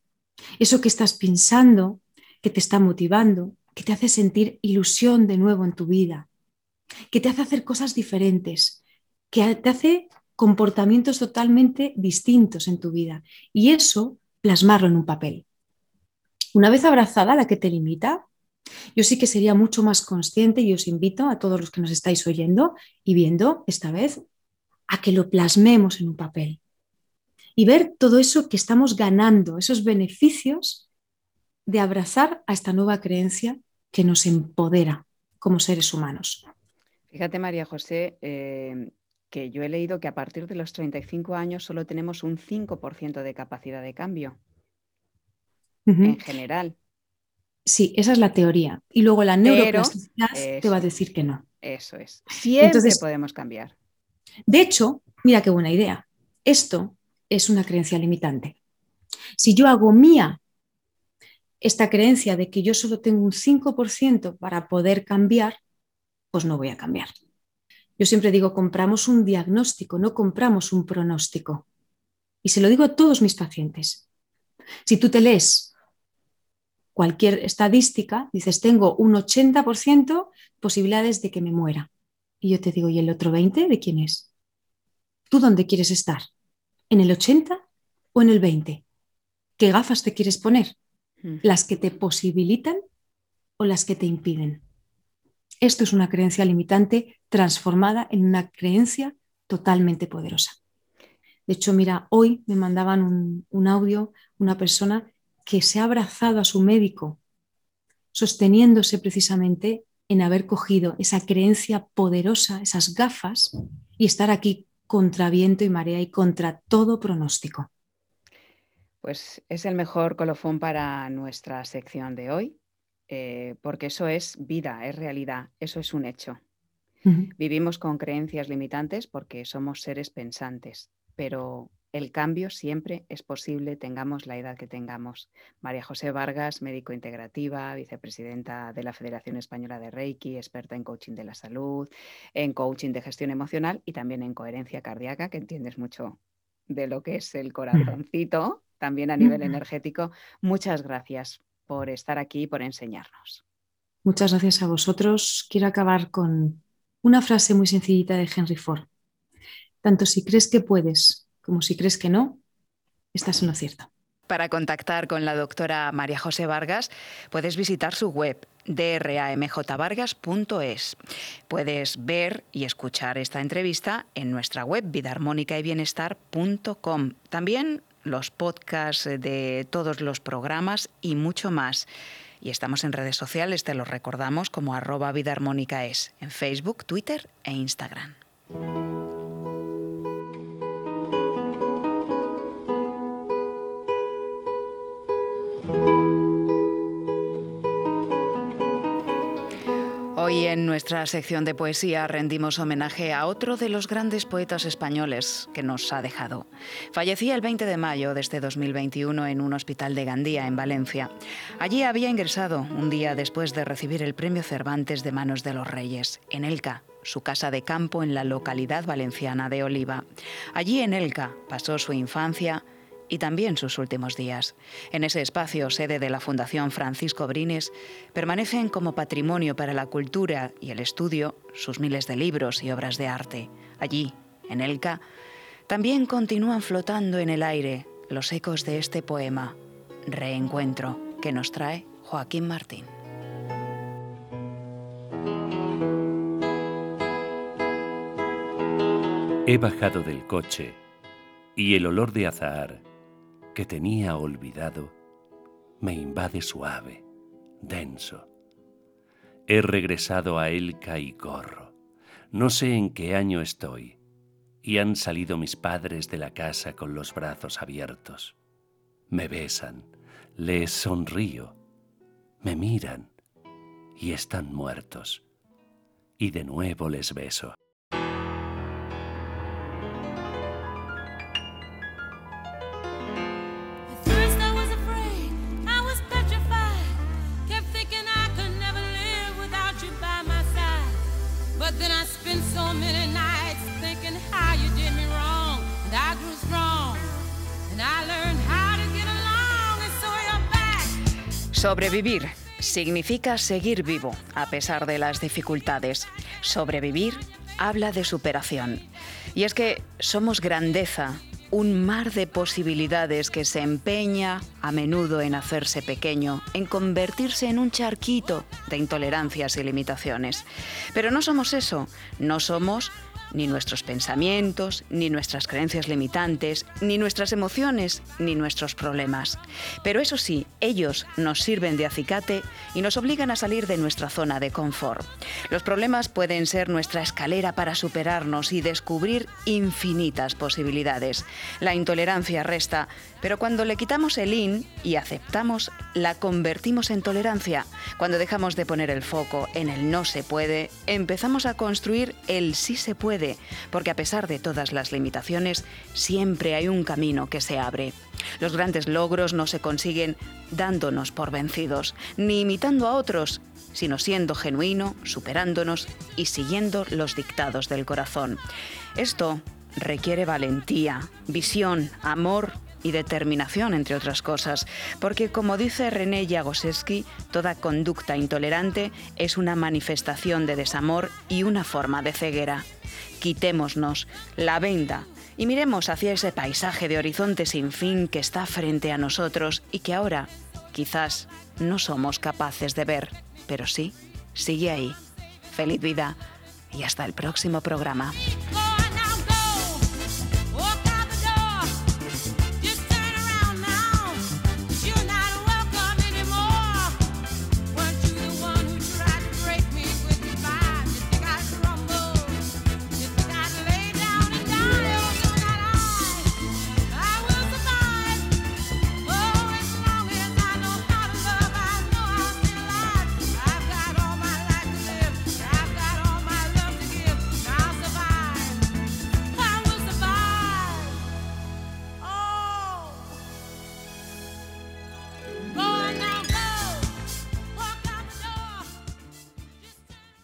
Eso que estás pensando, que te está motivando, que te hace sentir ilusión de nuevo en tu vida, que te hace hacer cosas diferentes, que te hace comportamientos totalmente distintos en tu vida y eso plasmarlo en un papel. Una vez abrazada la que te limita, yo sí que sería mucho más consciente y os invito a todos los que nos estáis oyendo y viendo esta vez a que lo plasmemos en un papel y ver todo eso que estamos ganando, esos beneficios de abrazar a esta nueva creencia que nos empodera como seres humanos. Fíjate, María José, eh, que yo he leído que a partir de los 35 años solo tenemos un 5% de capacidad de cambio en general. Sí, esa es la teoría. Y luego la neuroplasticidad te va a decir que no. Eso es. Siempre Entonces, podemos cambiar. De hecho, mira qué buena idea. Esto es una creencia limitante. Si yo hago mía esta creencia de que yo solo tengo un 5% para poder cambiar, pues no voy a cambiar. Yo siempre digo, compramos un diagnóstico, no compramos un pronóstico. Y se lo digo a todos mis pacientes. Si tú te lees cualquier estadística, dices, tengo un 80% posibilidades de que me muera. Y yo te digo, ¿y el otro 20 de quién es? ¿Tú dónde quieres estar? ¿En el 80 o en el 20? ¿Qué gafas te quieres poner? Mm. ¿Las que te posibilitan o las que te impiden? Esto es una creencia limitante transformada en una creencia totalmente poderosa. De hecho, mira, hoy me mandaban un, audio una persona que se ha abrazado a su médico, sosteniéndose precisamente en haber cogido esa creencia poderosa, esas gafas, y estar aquí contra viento y marea y contra todo pronóstico. Pues es el mejor colofón para nuestra sección de hoy. eh, porque eso es vida, es realidad, eso es un hecho. Vivimos con creencias limitantes porque somos seres pensantes, pero el cambio siempre es posible, tengamos la edad que tengamos. María José Vargas, médico integrativa, vicepresidenta de la Federación Española de Reiki, experta en coaching de la salud, en coaching de gestión emocional y también en coherencia cardíaca, que entiendes mucho de lo que es el corazoncito, también a nivel energético. Muchas gracias por estar aquí y por enseñarnos. Muchas gracias a vosotros. Quiero acabar con una frase muy sencillita de Henry Ford. Tanto si crees que puedes como si crees que no, estás en lo cierto. Para contactar con la doctora María José Vargas, puedes visitar su web dramjvargas.es. Puedes ver y escuchar esta entrevista en nuestra web vidaarmónica.y-bienestar.com. También los podcasts de todos los programas y mucho más. Y estamos en redes sociales, te los recordamos como arroba vidaarmónicaes, en Facebook, Twitter e Instagram. Hoy en nuestra sección de poesía rendimos homenaje a otro de los grandes poetas españoles que nos ha dejado. Fallecía el 20 de mayo de este 2021 en un hospital de Gandía, en Valencia. Allí había ingresado un día después de recibir el premio Cervantes de manos de los Reyes, en Elca, su casa de campo en la localidad valenciana de Oliva. Allí en Elca pasó su infancia, y también sus últimos días. En ese espacio, sede de la Fundación Francisco Brines, permanecen como patrimonio para la cultura y el estudio sus miles de libros y obras de arte. Allí, en Elca, también continúan flotando en el aire los ecos de este poema, Reencuentro, que nos trae Joaquín Martín. He bajado del coche y el olor de azahar que tenía olvidado me invade suave, denso. He regresado a Elca y corro. No sé en qué año estoy. Y han salido mis padres de la casa con los brazos abiertos. Me besan, les sonrío, me miran y están muertos. Y de nuevo les beso. Sobrevivir significa seguir vivo a pesar de las dificultades. Sobrevivir habla de superación. Y es que somos grandeza, un mar de posibilidades que se empeña a menudo en hacerse pequeño, en convertirse en un charquito de intolerancias y limitaciones. Pero no somos eso, no somos ni nuestros pensamientos, ni nuestras creencias limitantes, ni nuestras emociones, ni nuestros problemas. Pero eso sí, ellos nos sirven de acicate y nos obligan a salir de nuestra zona de confort. Los problemas pueden ser nuestra escalera para superarnos y descubrir infinitas posibilidades. La intolerancia resta, pero cuando le quitamos el in y aceptamos, la convertimos en tolerancia. Cuando dejamos de poner el foco en el no se puede, empezamos a construir el sí se porque a pesar de todas las limitaciones, siempre hay un camino que se abre. Los grandes logros no se consiguen dándonos por vencidos, ni imitando a otros, sino siendo genuino, superándonos y siguiendo los dictados del corazón. Esto requiere valentía, visión, amor y determinación, entre otras cosas, porque como dice René Jagoseski, toda conducta intolerante es una manifestación de desamor y una forma de ceguera quitémonos la venda y miremos hacia ese paisaje de horizonte sin fin que está frente a nosotros y que ahora quizás no somos capaces de ver, pero sí, sigue ahí. Feliz vida y hasta el próximo programa.